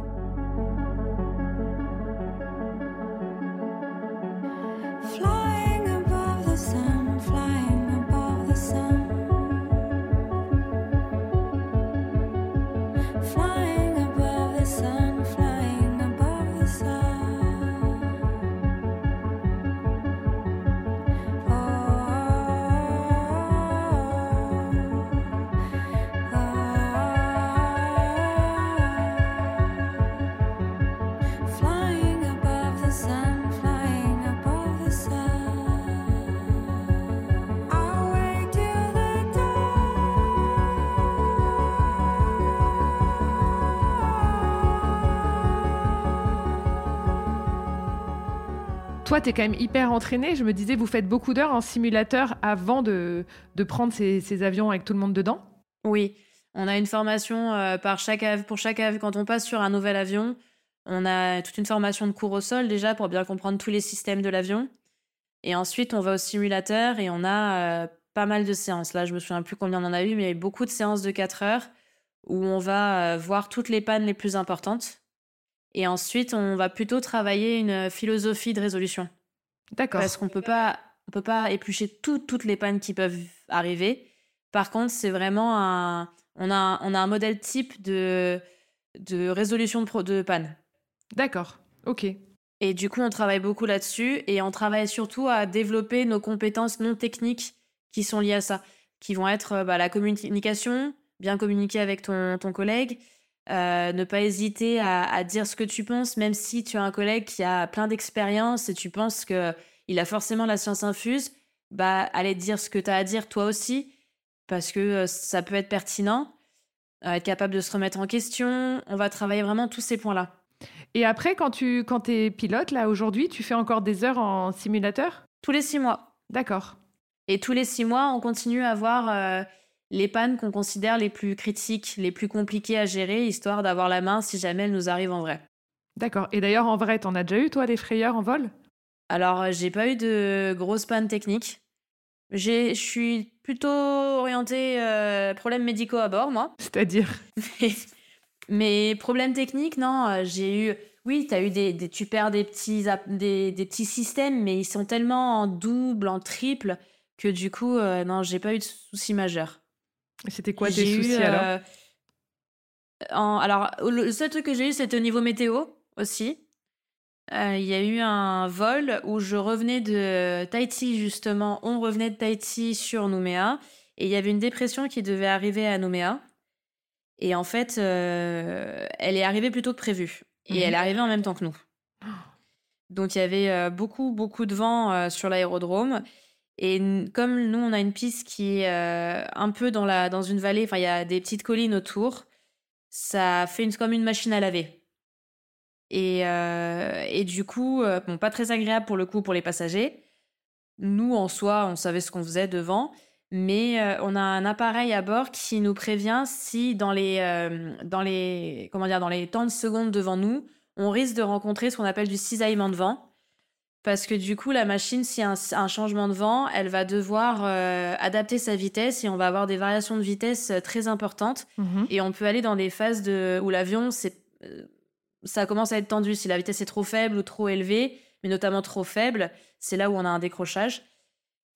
Speaker 1: Toi, tu es quand même hyper entraîné. Je me disais, vous faites beaucoup d'heures en simulateur avant de, de prendre ces, avions avec tout le monde dedans
Speaker 2: Oui, on a une formation euh, par chaque pour chaque avion. Quand on passe sur un nouvel avion, on a toute une formation de cours au sol déjà pour bien comprendre tous les systèmes de l'avion. Et ensuite, on va au simulateur et on a euh, pas mal de séances. Là, je me souviens plus combien on en a eu, mais il y a eu beaucoup de séances de 4 heures où on va euh, voir toutes les pannes les plus importantes. Et ensuite, on va plutôt travailler une philosophie de résolution.
Speaker 1: D'accord.
Speaker 2: Parce qu'on peut pas, on peut pas éplucher toutes les pannes qui peuvent arriver. Par contre, c'est vraiment un, on a, on a un modèle type de, de résolution de, de panne.
Speaker 1: D'accord. Ok.
Speaker 2: Et du coup, on travaille beaucoup là-dessus et on travaille surtout à développer nos compétences non techniques qui sont liées à ça, qui vont être bah, la communication, bien communiquer avec ton, ton collègue, euh, ne pas hésiter à, dire ce que tu penses, même si tu as un collègue qui a plein d'expérience et tu penses qu'il a forcément la science infuse, bah, allez dire ce que tu as à dire toi aussi, parce que euh, ça peut être pertinent, euh, être capable de se remettre en question. On va travailler vraiment tous ces points-là.
Speaker 1: Et après, quand tu quand es pilote, là, aujourd'hui, tu fais encore des heures en simulateur?
Speaker 2: Tous les six mois.
Speaker 1: D'accord.
Speaker 2: Et tous les six mois, on continue à voir les pannes qu'on considère les plus critiques, les plus compliquées à gérer, histoire d'avoir la main si jamais elles nous arrivent en vrai.
Speaker 1: D'accord. Et d'ailleurs, en vrai, t'en as déjà eu, toi, des frayeurs en vol?
Speaker 2: Alors, euh, j'ai pas eu de grosses pannes techniques. Je suis plutôt orientée euh, problèmes médicaux à bord, moi.
Speaker 1: C'est-à-dire?
Speaker 2: Mais problèmes techniques, non. Euh, j'ai eu. Oui, as eu des, tu perds des petits, des, petits systèmes, mais ils sont tellement en double, en triple, que du coup, non, j'ai pas eu de soucis majeurs.
Speaker 1: C'était quoi tes soucis alors? euh,
Speaker 2: Alors, le seul truc que j'ai eu, c'était au niveau météo aussi. Euh, il y a eu un vol où je revenais de Tahiti, justement. On revenait de Tahiti sur Nouméa. Et il y avait une dépression qui devait arriver à Nouméa. Et en fait, euh, elle est arrivée plus tôt que prévu. Et mhm. elle est arrivée en même temps que nous. Donc il y avait beaucoup, beaucoup de vent sur l'aérodrome. Et comme nous, on a une piste qui est un peu dans, la, dans une vallée, enfin, il y a des petites collines autour, ça fait une, comme une machine à laver. Et, et du coup, bon, pas très agréable pour le coup pour les passagers. Nous, en soi, on savait ce qu'on faisait devant, mais on a un appareil à bord qui nous prévient si dans les, dans les, comment dire, dans les temps de secondes devant nous, on risque de rencontrer ce qu'on appelle du cisaillement de vent. Parce que du coup, la machine, s'il y a un, changement de vent, elle va devoir euh, adapter sa vitesse et on va avoir des variations de vitesse euh, très importantes. Mhm. Et on peut aller dans des phases de, où l'avion, euh, ça commence à être tendu. Si la vitesse est trop faible ou trop élevée, mais notamment trop faible, c'est là où on a un décrochage.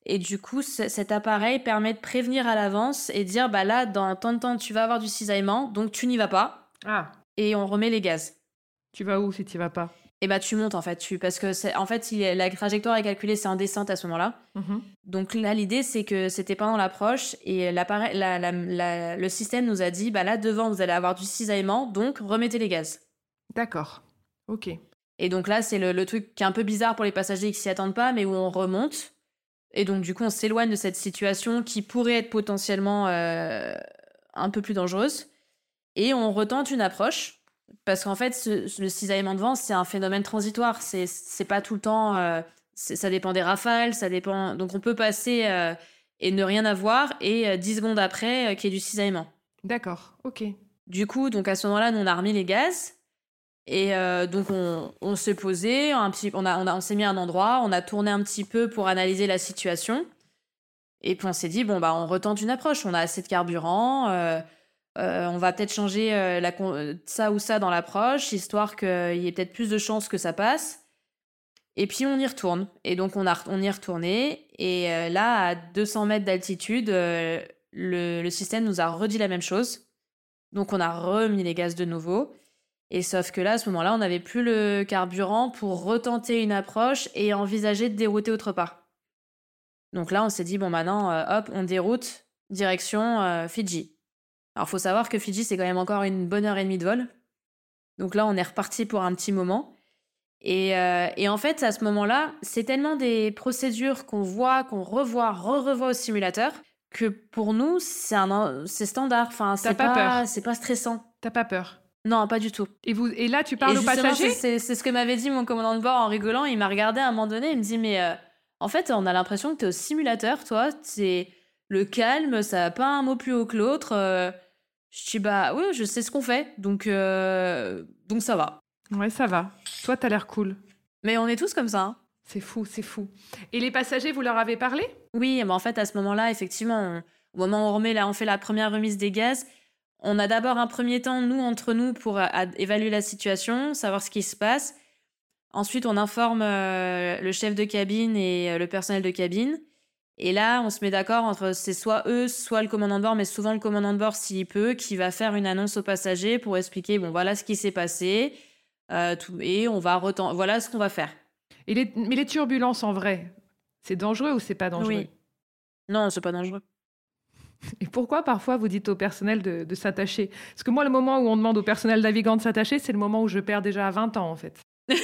Speaker 2: Et du coup, cet appareil permet de prévenir à l'avance et dire bah là, dans tant de temps, tu vas avoir du cisaillement, donc tu n'y vas pas.
Speaker 1: Ah.
Speaker 2: Et on remet les gaz.
Speaker 1: Tu vas où si tu vas pas?
Speaker 2: Et bah tu montes en fait, tu, parce que c'est en fait la trajectoire est calculée, c'est en descente à ce moment-là. Mhm. Donc là l'idée c'est que c'était pendant l'approche et l'appareil, le système nous a dit bah là devant vous allez avoir du cisaillement, donc remettez les gaz.
Speaker 1: D'accord, ok.
Speaker 2: Et donc là c'est le, truc qui est un peu bizarre pour les passagers qui s'y attendent pas, mais où on remonte. Et donc du coup on s'éloigne de cette situation qui pourrait être potentiellement euh, un peu plus dangereuse. Et on retente une approche parce qu'en fait, le cisaillement de vent, c'est un phénomène transitoire. C'est, c'est pas tout le temps. Euh, ça dépend des rafales, ça dépend. Donc on peut passer euh, et ne rien avoir et 10 euh, secondes après qu'il y ait du cisaillement.
Speaker 1: D'accord, ok.
Speaker 2: Du coup, donc à ce moment-là, nous on a remis les gaz. Et donc on, on s'est posé, un petit, on, a, on, a, on s'est mis à un endroit, on a tourné un petit peu pour analyser la situation. Et puis on s'est dit, bon, bah on retente une approche, on a assez de carburant. Euh, on va peut-être changer euh, euh, ça ou ça dans l'approche, histoire qu'il y ait peut-être plus de chances que ça passe. Et puis on y retourne. Et donc on, y est retourné. Et là, à 200 mètres d'altitude, le, système nous a redit la même chose. Donc on a remis les gaz de nouveau. Et sauf que là, à ce moment-là, on n'avait plus le carburant pour retenter une approche et envisager de dérouter autre part. Donc là, on s'est dit, bon, maintenant, hop, on déroute direction Fidji. Alors, faut savoir que Fidji, c'est quand même encore une bonne heure et demie de vol. Donc là, on est reparti pour un petit moment. Et, euh, en fait, à ce moment-là, c'est tellement des procédures qu'on voit, qu'on revoit, re-revoit au simulateur, que pour nous, c'est c'est standard. Enfin, c'est pas, peur. C'est pas stressant.
Speaker 1: T'as pas peur
Speaker 2: Non, pas du tout.
Speaker 1: Et, vous, et là, tu parles aux passagers
Speaker 2: C'est ce que m'avait dit mon commandant de bord en rigolant. Il m'a regardé à un moment donné. Il me dit Mais euh, en fait, on a l'impression que tu es au simulateur, toi. C'est le calme, ça n'a pas un mot plus haut que l'autre. Euh, je dis bah oui, je sais ce qu'on fait, donc euh, donc ça va.
Speaker 1: Ouais, ça va. Toi, t'as l'air cool.
Speaker 2: Mais on est tous comme ça. Hein.
Speaker 1: C'est fou, c'est fou. Et les passagers, vous leur avez parlé?
Speaker 2: Oui, mais en fait, à ce moment-là, effectivement, au moment où on remet là, on fait la première remise des gaz. On a d'abord un premier temps, nous, entre nous, pour évaluer la situation, savoir ce qui se passe. Ensuite, on informe euh, le chef de cabine et le personnel de cabine. Et là, on se met d'accord entre c'est soit eux, soit le commandant de bord, mais souvent le commandant de bord, s'il peut, qui va faire une annonce aux passagers pour expliquer bon, voilà ce qui s'est passé, euh, tout, et on va voilà ce qu'on va faire.
Speaker 1: Et les, mais les turbulences en vrai, c'est dangereux ou c'est pas dangereux?
Speaker 2: Oui. Non, c'est pas dangereux.
Speaker 1: Et pourquoi parfois vous dites au personnel de, de s'attacher? Parce que moi, le moment où on demande au personnel navigant de s'attacher, c'est le moment où je perds déjà 20 ans en fait.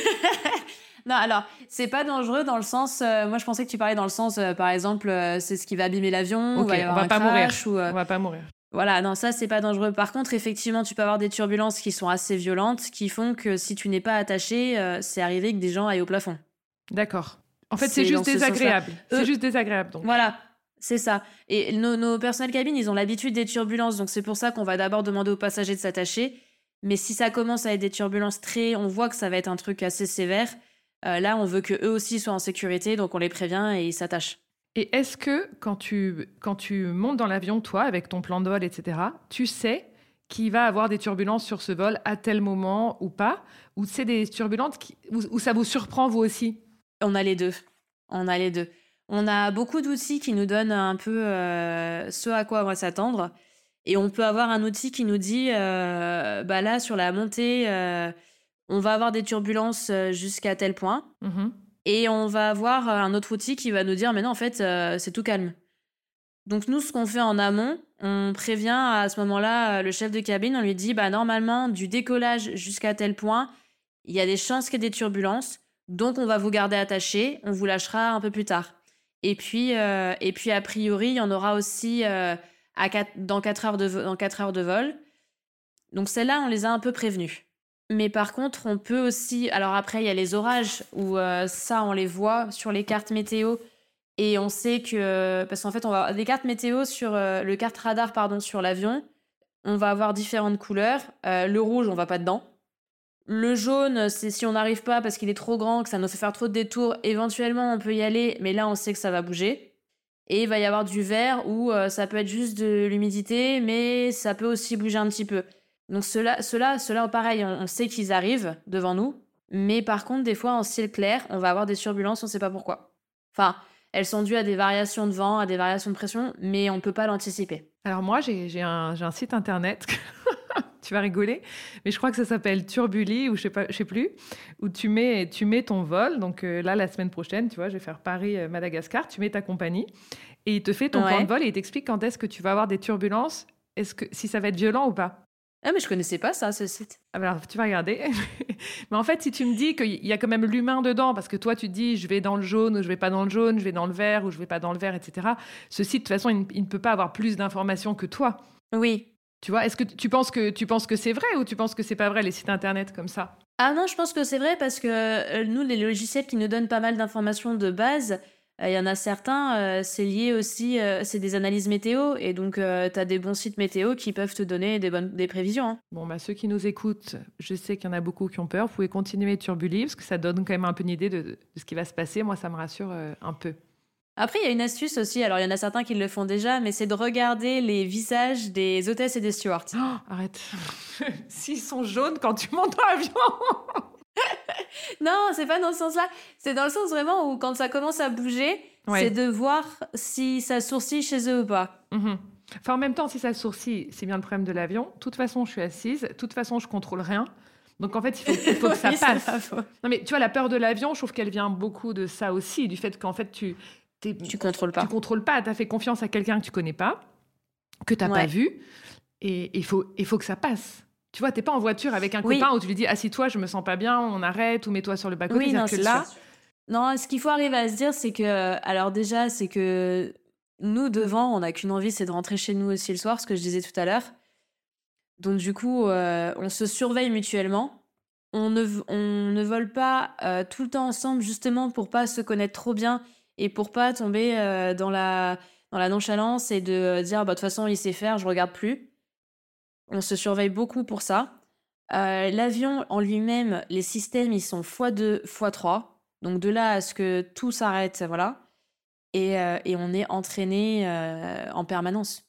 Speaker 2: Non, alors, c'est pas dangereux dans le sens. Euh, moi, je pensais que tu parlais dans le sens, euh, par exemple, euh, c'est ce qui va abîmer l'avion.
Speaker 1: on va pas mourir. On va pas mourir.
Speaker 2: Voilà, non, ça, c'est pas dangereux. Par contre, effectivement, tu peux avoir des turbulences qui sont assez violentes, qui font que si tu n'es pas attaché, c'est arrivé que des gens aillent au plafond.
Speaker 1: D'accord. En fait, c'est juste désagréable. C'est juste désagréable. Donc.
Speaker 2: Voilà, c'est ça. Et nos, nos personnels cabines, ils ont l'habitude des turbulences, donc c'est pour ça qu'on va d'abord demander aux passagers de s'attacher. Mais si ça commence à être des turbulences très, on voit que ça va être un truc assez sévère. Euh, là, on veut que eux aussi soient en sécurité, donc on les prévient et ils s'attachent.
Speaker 1: Et est-ce que quand tu, quand tu montes dans l'avion, toi, avec ton plan de vol, etc., tu sais qu'il va avoir des turbulences sur ce vol à tel moment ou pas? Ou c'est des turbulences qui, où, ça vous surprend vous aussi?
Speaker 2: On a les deux. On a les deux. On a beaucoup d'outils qui nous donnent un peu euh, ce à quoi on va s'attendre. Et on peut avoir un outil qui nous dit, euh, bah là, sur la montée, on va avoir des turbulences euh, jusqu'à tel point. Mhm. Et on va avoir euh, un autre outil qui va nous dire, mais non, en fait, euh, c'est tout calme. Donc nous, ce qu'on fait en amont, on prévient à ce moment-là le chef de cabine, on lui dit, bah normalement, du décollage jusqu'à tel point, il y a des chances qu'il y ait des turbulences, donc on va vous garder attaché, on vous lâchera un peu plus tard. Et puis, et puis a priori, il y en aura aussi à dans, 4 heures de, dans 4 heures de vol. Donc celles-là, on les a un peu prévenues. Mais par contre, on peut aussi. Alors après, il y a les orages où ça, on les voit sur les cartes météo. Et on sait que. Parce qu'en fait, on va. Les cartes météo sur. le carte radar, pardon, sur l'avion, on va avoir différentes couleurs. le rouge, on va pas dedans. Le jaune, c'est si on n'arrive pas parce qu'il est trop grand, que ça nous fait faire trop de détours, éventuellement on peut y aller, mais là on sait que ça va bouger. Et il va y avoir du vert où ça peut être juste de l'humidité, mais ça peut aussi bouger un petit peu. Donc ceux-là, ceux pareil, on, sait qu'ils arrivent devant nous, mais par contre, des fois, en ciel clair, on va avoir des turbulences, on ne sait pas pourquoi. Enfin, elles sont dues à des variations de vent, à des variations de pression, mais on ne peut pas l'anticiper.
Speaker 1: Alors moi, j'ai un, site internet, tu vas rigoler, mais je crois que ça s'appelle Turbuli, ou je sais pas, je sais plus, où tu mets, tu mets ton vol. Donc euh, là, la semaine prochaine, tu vois, je vais faire Paris-Madagascar, tu mets ta compagnie, et il te fait ton plan de vol et il t'explique quand est-ce que tu vas avoir des turbulences, est-ce que si ça va être violent ou pas.
Speaker 2: Ah, mais je connaissais pas ça, ce site.
Speaker 1: Ah, alors, tu vas regarder. mais en fait, si tu me dis qu'il y a quand même l'humain dedans, parce que toi, tu te dis, je vais dans le jaune ou je vais pas dans le jaune, je vais dans le vert ou je vais pas dans le vert, etc. Ce site, de toute façon, il, ne peut pas avoir plus d'informations que toi.
Speaker 2: Oui.
Speaker 1: Tu vois, est-ce que tu penses que tu penses que c'est vrai ou tu penses que c'est pas vrai les sites internet comme ça?
Speaker 2: Ah non, je pense que c'est vrai parce que euh, nous, les logiciels qui nous donnent pas mal d'informations de base, il y en a certains, euh, c'est lié aussi, euh, c'est des analyses météo, et donc euh, tu as des bons sites météo qui peuvent te donner des, bonnes, des prévisions. Hein.
Speaker 1: Bon, bah, ceux qui nous écoutent, je sais qu'il y en a beaucoup qui ont peur, vous pouvez continuer Turbuli, parce que ça donne quand même un peu une idée de, ce qui va se passer. Moi, ça me rassure un peu.
Speaker 2: Après, il y a une astuce aussi, alors il y en a certains qui le font déjà, mais c'est de regarder les visages des hôtesses et des stewards.
Speaker 1: Oh, arrête. S'ils sont jaunes quand tu montes dans l'avion
Speaker 2: non, c'est pas dans ce sens-là. C'est dans le sens vraiment où quand ça commence à bouger, c'est de voir si ça sourcille chez eux ou pas.
Speaker 1: Mhm. Enfin, en même temps, si ça sourcille, c'est bien le problème de l'avion. De toute façon, je suis assise. De toute façon, je contrôle rien. Donc en fait, il faut, que ça passe. non, mais tu vois, la peur de l'avion, je trouve qu'elle vient beaucoup de ça aussi, du fait qu'en fait, tu
Speaker 2: tu contrôles pas.
Speaker 1: Tu contrôles pas. Tu as fait confiance à quelqu'un que tu connais pas, que tu n'as pas vu, et il faut, il faut que ça passe. Tu vois, t'es pas en voiture avec un copain où tu lui dis assis-toi, je me sens pas bien, on arrête ou mets-toi sur le bas
Speaker 2: Oui, non, que là. Non, ce qu'il faut arriver à se dire, c'est que, alors déjà, c'est que nous devant, on n'a qu'une envie, c'est de rentrer chez nous aussi le soir, ce que je disais tout à l'heure. Donc du coup, euh, on se surveille mutuellement. On ne, on ne vole pas euh, tout le temps ensemble justement pour pas se connaître trop bien et pour pas tomber euh, dans la dans la nonchalance et de dire bah de toute façon il sait faire, je regarde plus. On se surveille beaucoup pour ça. Euh, l'avion en lui-même, les systèmes, ils sont x2, x3. Donc de là à ce que tout s'arrête, voilà. Et, euh, on est entraîné euh, en permanence.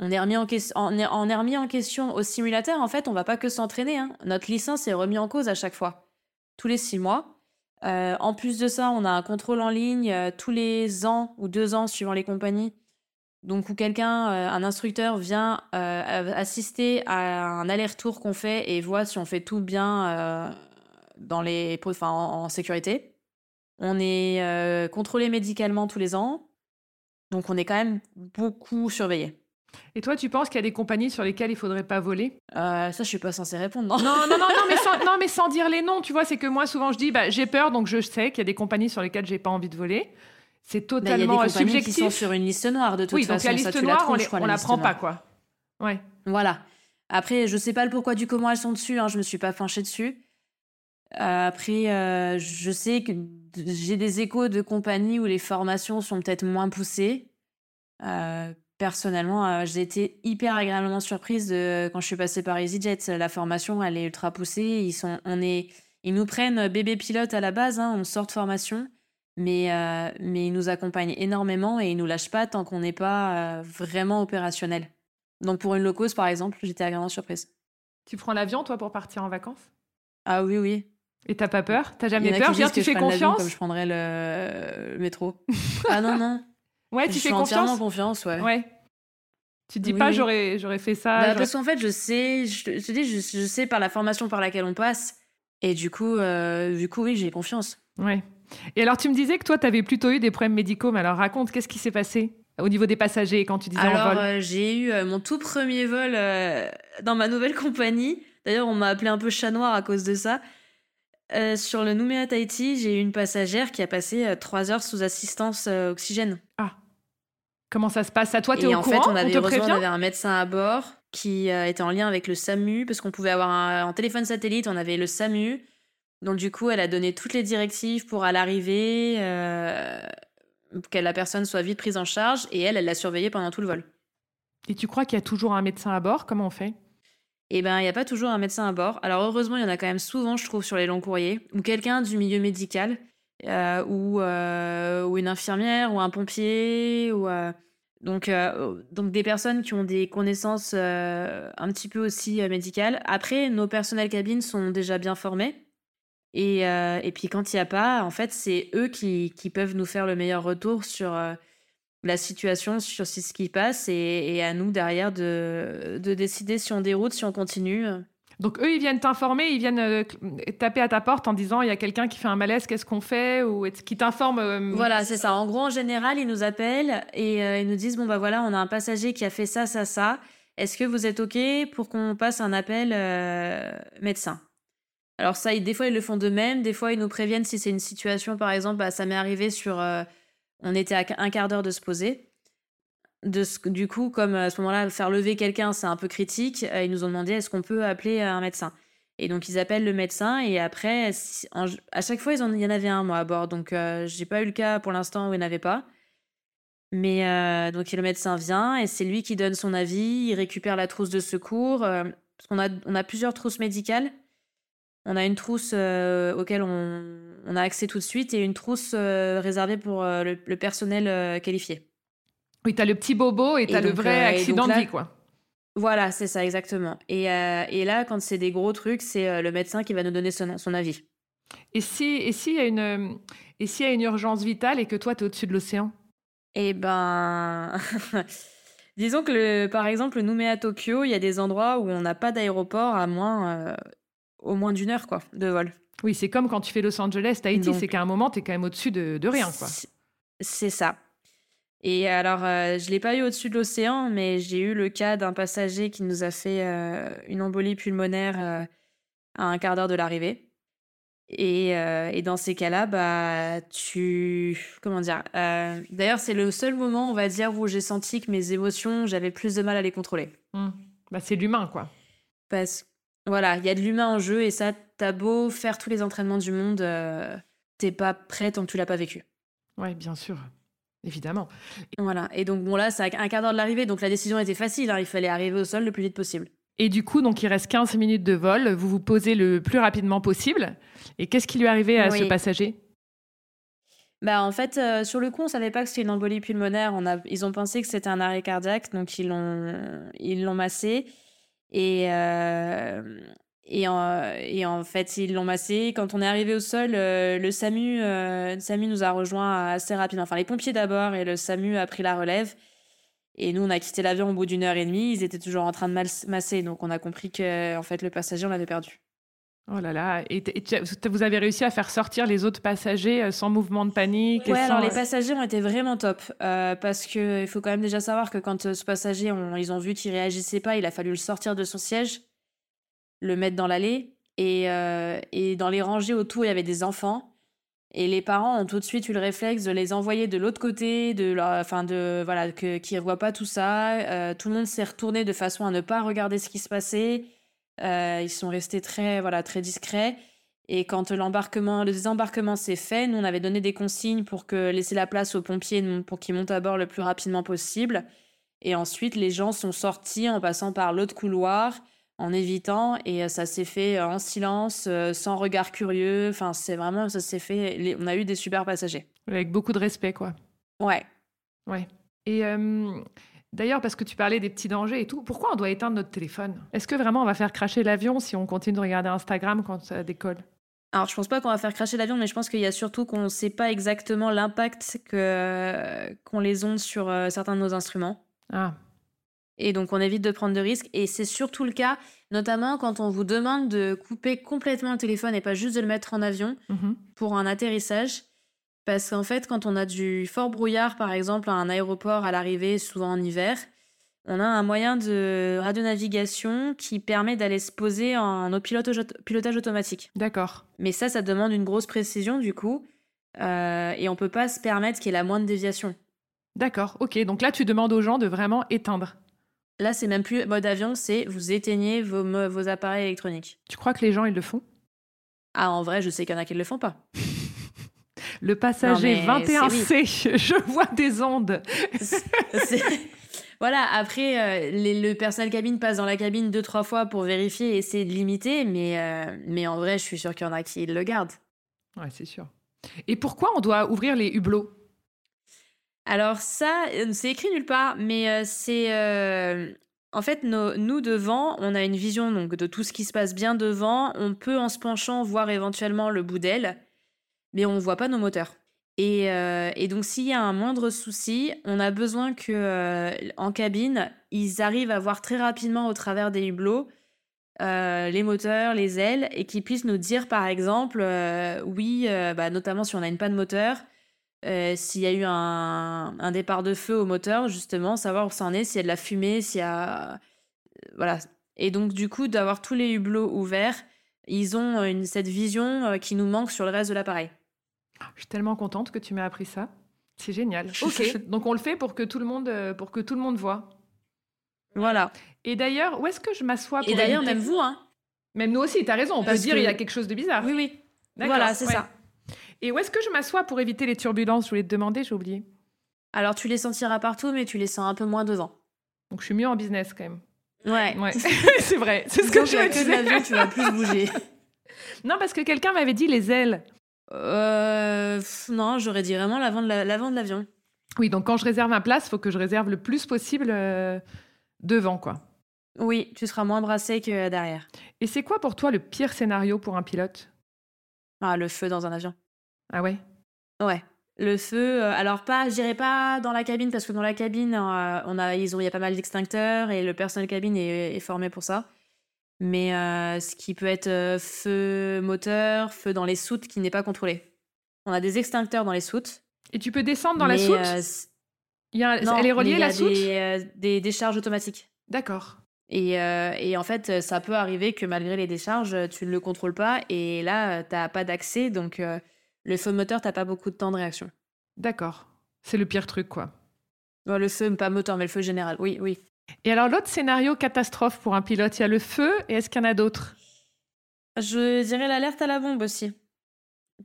Speaker 2: On est, remis en, on, est, remis en question au simulateur. En fait, on va pas que s'entraîner. Hein. Notre licence est remise en cause à chaque fois, tous les six mois. en plus de ça, on a un contrôle en ligne tous les ans ou deux ans, suivant les compagnies, donc où quelqu'un, euh, un instructeur vient euh, assister à un aller-retour qu'on fait et voit si on fait tout bien euh, dans les, enfin, en, sécurité. On est contrôlé médicalement tous les ans, donc on est quand même beaucoup surveillé.
Speaker 1: Et toi, tu penses qu'il y a des compagnies sur lesquelles il faudrait pas voler?
Speaker 2: Ça, je suis pas censée répondre. Non,
Speaker 1: non, non, non, mais sans, non, mais sans dire les noms, tu vois, c'est que moi, souvent, je dis, bah, j'ai peur, donc je sais qu'il y a des compagnies sur lesquelles j'ai pas envie de voler. C'est totalement bah, y a des subjectif.
Speaker 2: qui sont sur une liste noire de toute
Speaker 1: oui,
Speaker 2: façon.
Speaker 1: donc la liste noire, on, ne la, prend pas, quoi. Ouais.
Speaker 2: Voilà. Après, je sais pas le pourquoi du comment elles sont dessus. Hein, je me suis pas penchée dessus. Euh, après, euh, je sais que j'ai des échos de compagnies où les formations sont peut-être moins poussées. Euh, personnellement, j'ai été hyper agréablement surprise de, quand je suis passée par EasyJet. La formation, elle est ultra poussée. Ils, sont, on est, ils nous prennent bébé pilote à la base. Hein, on sort de formation. Mais, euh, mais il nous accompagne énormément et il nous lâche pas tant qu'on n'est pas euh, vraiment opérationnel. Donc pour une low cost, par exemple, j'étais agréablement surprise.
Speaker 1: Tu prends l'avion, toi, pour partir en vacances?
Speaker 2: Ah oui, oui.
Speaker 1: Et t'as pas peur? T'as jamais peur
Speaker 2: Viens,
Speaker 1: tu
Speaker 2: fais
Speaker 1: confiance
Speaker 2: Comme je prendrais le, métro. ah non, non.
Speaker 1: Ouais,
Speaker 2: tu
Speaker 1: je
Speaker 2: fais
Speaker 1: confiance
Speaker 2: entièrement confiance, ouais.
Speaker 1: Ouais. Tu te dis pas, j'aurais, j'aurais fait ça.
Speaker 2: Bah, parce qu'en fait, je sais, je, te dis, je, sais par la formation par laquelle on passe. Et du coup, euh, du coup oui, j'ai confiance.
Speaker 1: Ouais. Et alors, tu me disais que toi, tu avais plutôt eu des problèmes médicaux, mais alors raconte, qu'est-ce qui s'est passé au niveau des passagers quand tu disais
Speaker 2: alors,
Speaker 1: en vol
Speaker 2: euh, j'ai eu euh, mon tout premier vol euh, dans ma nouvelle compagnie. D'ailleurs, on m'a appelé un peu chat noir à cause de ça. euh, sur le Nouméa Tahiti, j'ai eu une passagère qui a passé trois heures sous assistance oxygène.
Speaker 1: Ah. Comment ça se passe? À toi, t'es au
Speaker 2: en
Speaker 1: courant?
Speaker 2: fait, on avait, heureusement, on avait un médecin à bord qui était en lien avec le SAMU, parce qu'on pouvait avoir un, en téléphone satellite, on avait le SAMU. Donc du coup, elle a donné toutes les directives pour à l'arrivée, euh, que la personne soit vite prise en charge, et elle, elle l'a surveillée pendant tout le vol.
Speaker 1: Et tu crois qu'il y a toujours un médecin à bord? Comment on fait?
Speaker 2: Eh ben, il n'y a pas toujours un médecin à bord. Alors heureusement, il y en a quand même souvent, je trouve, sur les longs courriers, ou quelqu'un du milieu médical, euh, ou, euh, ou une infirmière, ou un pompier, ou euh, donc euh, donc des personnes qui ont des connaissances euh, un petit peu aussi euh, médicales. Après, nos personnels cabines sont déjà bien formés. Et, euh, et puis quand il n'y a pas, en fait, c'est eux qui, qui peuvent nous faire le meilleur retour sur euh, la situation, sur ce qui passe, et, et à nous derrière de, de décider si on déroute, si on continue.
Speaker 1: Donc eux, ils viennent t'informer, ils viennent euh, taper à ta porte en disant il y a quelqu'un qui fait un malaise, qu'est-ce qu'on fait Ou est-ce qu'ils t'informent euh,
Speaker 2: Voilà, c'est ça. En gros, en général, ils nous appellent et euh, ils nous disent bon bah voilà, on a un passager qui a fait ça, ça, ça. Est-ce que vous êtes ok pour qu'on passe un appel médecin? Alors ça, des fois ils le font d'eux-mêmes, des fois ils nous préviennent si c'est une situation, par exemple, bah, ça m'est arrivé sur, euh, on était à un quart d'heure de se poser. De ce, du coup, comme à ce moment-là, faire lever quelqu'un, c'est un peu critique, euh, ils nous ont demandé est-ce qu'on peut appeler un médecin? Et donc ils appellent le médecin et après, à chaque fois, ils en- il y en avait un moi à bord. Donc euh, j'ai pas eu le cas pour l'instant où il n'y en avait pas. Mais euh, donc le médecin vient et c'est lui qui donne son avis, il récupère la trousse de secours. euh, parce qu'on a, on a plusieurs trousses médicales. On a une trousse euh, auquel on, on a accès tout de suite et une trousse euh, réservée pour euh, le, le personnel qualifié.
Speaker 1: Oui, t'as le petit bobo et t'as le vrai accident de vie, quoi.
Speaker 2: Voilà, c'est ça exactement. Et, euh, et là, quand c'est des gros trucs, c'est euh, le médecin qui va nous donner son, son avis.
Speaker 1: Et si et s'il y a une et s'il y a une urgence vitale et que toi t'es au-dessus de l'océan?
Speaker 2: Eh ben, disons que le, par exemple, le Nouméa Tokyo, il y a des endroits où on n'a pas d'aéroport à moins, euh, au moins d'une heure quoi, de vol.
Speaker 1: Oui, c'est comme quand tu fais Los Angeles, Tahiti, c'est qu'à un moment t'es quand même au-dessus de, de rien, quoi.
Speaker 2: C'est- ça. Et alors, euh, je l'ai pas eu au-dessus de l'océan, mais j'ai eu le cas d'un passager qui nous a fait euh, une embolie pulmonaire euh, à un quart d'heure de l'arrivée. Et, et dans ces cas-là, bah, tu... Comment dire D'ailleurs, c'est le seul moment, on va dire, où j'ai senti que mes émotions, j'avais plus de mal à les contrôler.
Speaker 1: Hmm. Bah, c'est l'humain, quoi.
Speaker 2: Parce voilà, il y a de l'humain en jeu et ça, t'as beau faire tous les entraînements du monde, euh, t'es pas prêt tant que tu l'as pas vécu.
Speaker 1: Oui, bien sûr. Évidemment.
Speaker 2: Voilà. Et donc, bon, là, c'est à un quart d'heure de l'arrivée, donc la décision était facile. hein, il fallait arriver au sol le plus vite possible.
Speaker 1: Et du coup, donc il reste 15 minutes de vol. Vous vous posez le plus rapidement possible. Et qu'est-ce qui lui est arrivé à ce passager?
Speaker 2: Bah, en fait, euh, sur le coup, on savait pas que c'était une embolie pulmonaire. On a, ils ont pensé que c'était un arrêt cardiaque, donc ils l'ont, ils l'ont massé. Et, et, en, et en fait, ils l'ont massé. Quand on est arrivé au sol, euh, le SAMU, euh, le SAMU nous a rejoint assez rapidement. Enfin, les pompiers d'abord et le SAMU a pris la relève. Et nous, on a quitté l'avion au bout d'une heure et demie. Ils étaient toujours en train de mas- masser, donc on a compris que, en fait, le passager, on l'avait perdu.
Speaker 1: Oh là là. Et, vous avez réussi à faire sortir les autres passagers euh, sans mouvement de panique et
Speaker 2: Ouais,
Speaker 1: sans-
Speaker 2: alors les passagers ont été vraiment top euh, parce que il faut quand même déjà savoir que quand euh, ce passager, on- ils ont vu qu'il réagissait pas, il a fallu le sortir de son siège, le mettre dans l'allée et, euh, et dans les rangées autour, il y avait des enfants et les parents ont tout de suite eu le réflexe de les envoyer de l'autre côté, de leur, enfin de voilà qu'ils voient pas tout ça. Tout le monde s'est retourné de façon à ne pas regarder ce qui se passait. Euh, ils sont restés très voilà très discrets. Et quand l'embarquement, le désembarquement s'est fait, nous on avait donné des consignes pour que laisser la place aux pompiers pour qu'ils montent à bord le plus rapidement possible. Et ensuite, les gens sont sortis en passant par l'autre couloir, en évitant, et euh, ça s'est fait euh, en silence, sans regard curieux. Enfin, c'est vraiment, ça s'est fait. On a eu des super passagers.
Speaker 1: avec beaucoup de respect, quoi.
Speaker 2: Ouais.
Speaker 1: Ouais. Et euh, d'ailleurs, parce que tu parlais des petits dangers et tout, pourquoi on doit éteindre notre téléphone? Est-ce que vraiment on va faire cracher l'avion si on continue de regarder Instagram quand ça décolle?
Speaker 2: Alors, je pense pas qu'on va faire cracher l'avion, mais je pense qu'il y a surtout qu'on ne sait pas exactement l'impact que qu'ont les ondes sur euh, certains de nos instruments.
Speaker 1: Ah,
Speaker 2: Et donc, on évite de prendre de risques. Et c'est surtout le cas, notamment quand on vous demande de couper complètement le téléphone et pas juste de le mettre en avion
Speaker 1: mhm.
Speaker 2: pour un atterrissage. Parce qu'en fait, quand on a du fort brouillard, par exemple, à un aéroport à l'arrivée, souvent en hiver, on a un moyen de radionavigation qui permet d'aller se poser en pilotage automatique.
Speaker 1: D'accord.
Speaker 2: Mais ça, ça demande une grosse précision du coup. Euh, et on peut pas se permettre qu'il y ait la moindre déviation.
Speaker 1: D'accord, ok. Donc là, tu demandes aux gens de vraiment éteindre.
Speaker 2: Là, c'est même plus mode avion, c'est vous éteignez vos, vos appareils électroniques.
Speaker 1: Tu crois que les gens, ils le font?
Speaker 2: Ah, en vrai, je sais qu'il y en a qui ne le font pas.
Speaker 1: Le passager 21C, je vois des ondes.
Speaker 2: Voilà, après, euh, le personnel cabine passe dans la cabine deux, trois fois pour vérifier et essayer de limiter, mais, euh, mais en vrai, je suis sûre qu'il y en a qui le gardent.
Speaker 1: Ouais, c'est sûr. Et pourquoi on doit ouvrir les hublots?
Speaker 2: Alors ça, euh, c'est écrit nulle part, mais c'est... En fait, nous, devant, on a une vision donc, de tout ce qui se passe bien devant. On peut, en se penchant, voir éventuellement le bout d'aile, mais on ne voit pas nos moteurs. Euh, et, donc, s'il y a un moindre souci, on a besoin que euh, en cabine, ils arrivent à voir très rapidement au travers des hublots euh, les moteurs, les ailes, et qu'ils puissent nous dire, par exemple, oui, bah, notamment si on a une panne moteur, s'il y a eu un, un, départ de feu au moteur, justement, savoir où ça en est, s'il y a de la fumée, s'il y a... Voilà. Et donc, du coup, d'avoir tous les hublots ouverts, ils ont cette vision qui nous manque sur le reste de l'appareil.
Speaker 1: Je suis tellement contente que tu m'aies appris ça. C'est génial. Ok, donc on le fait pour que tout le monde, euh, pour que tout le monde voit.
Speaker 2: Voilà.
Speaker 1: Et d'ailleurs, où est-ce que je m'assois
Speaker 2: Et d'ailleurs, même vous, hein.
Speaker 1: Même nous aussi, tu as raison. On peut dire qu'il y a quelque chose de bizarre.
Speaker 2: Oui, oui. Voilà, c'est ça.
Speaker 1: Et où est-ce que je m'assois pour éviter les turbulences? Je voulais te demander, j'ai oublié.
Speaker 2: Alors, tu les sentiras partout, mais tu les sens un peu moins devant.
Speaker 1: Donc, je suis mieux en business quand même.
Speaker 2: Ouais.
Speaker 1: ouais. c'est vrai. C'est ce que je
Speaker 2: me disais. tu vas plus bouger.
Speaker 1: non, parce que quelqu'un m'avait dit les ailes.
Speaker 2: Euh, non, j'aurais dit vraiment l'avant de l'avion.
Speaker 1: oui, donc quand je réserve ma place, il faut que je réserve le plus possible euh, devant, quoi.
Speaker 2: Oui, tu seras moins brassé que derrière.
Speaker 1: Et c'est quoi pour toi le pire scénario pour un pilote?
Speaker 2: Ah, le feu dans un avion.
Speaker 1: Ah ouais?
Speaker 2: Ouais. Le feu, euh, alors pas, je dirais pas dans la cabine parce que dans la cabine, on a, ils ont, il y a pas mal d'extincteurs et le personnel cabine est formé pour ça mais euh, ce qui peut être euh, feu moteur, feu dans les soutes qui n'est pas contrôlé. On a des extincteurs dans les soutes.
Speaker 1: Et tu peux descendre dans la soute? euh, il y a, Elle est reliée, la soute
Speaker 2: Il y a des, décharges automatiques.
Speaker 1: D'accord.
Speaker 2: Et, et, en fait, ça peut arriver que malgré les décharges, tu ne le contrôles pas et là, tu n'as pas d'accès. Donc, le feu moteur, tu n'as pas beaucoup de temps de réaction.
Speaker 1: D'accord. C'est le pire truc, quoi.
Speaker 2: le feu, pas moteur, mais le feu général. Oui, oui.
Speaker 1: Et alors, l'autre scénario catastrophe pour un pilote, il y a le feu, et est-ce qu'il y en a d'autres?
Speaker 2: Je dirais l'alerte à la bombe aussi.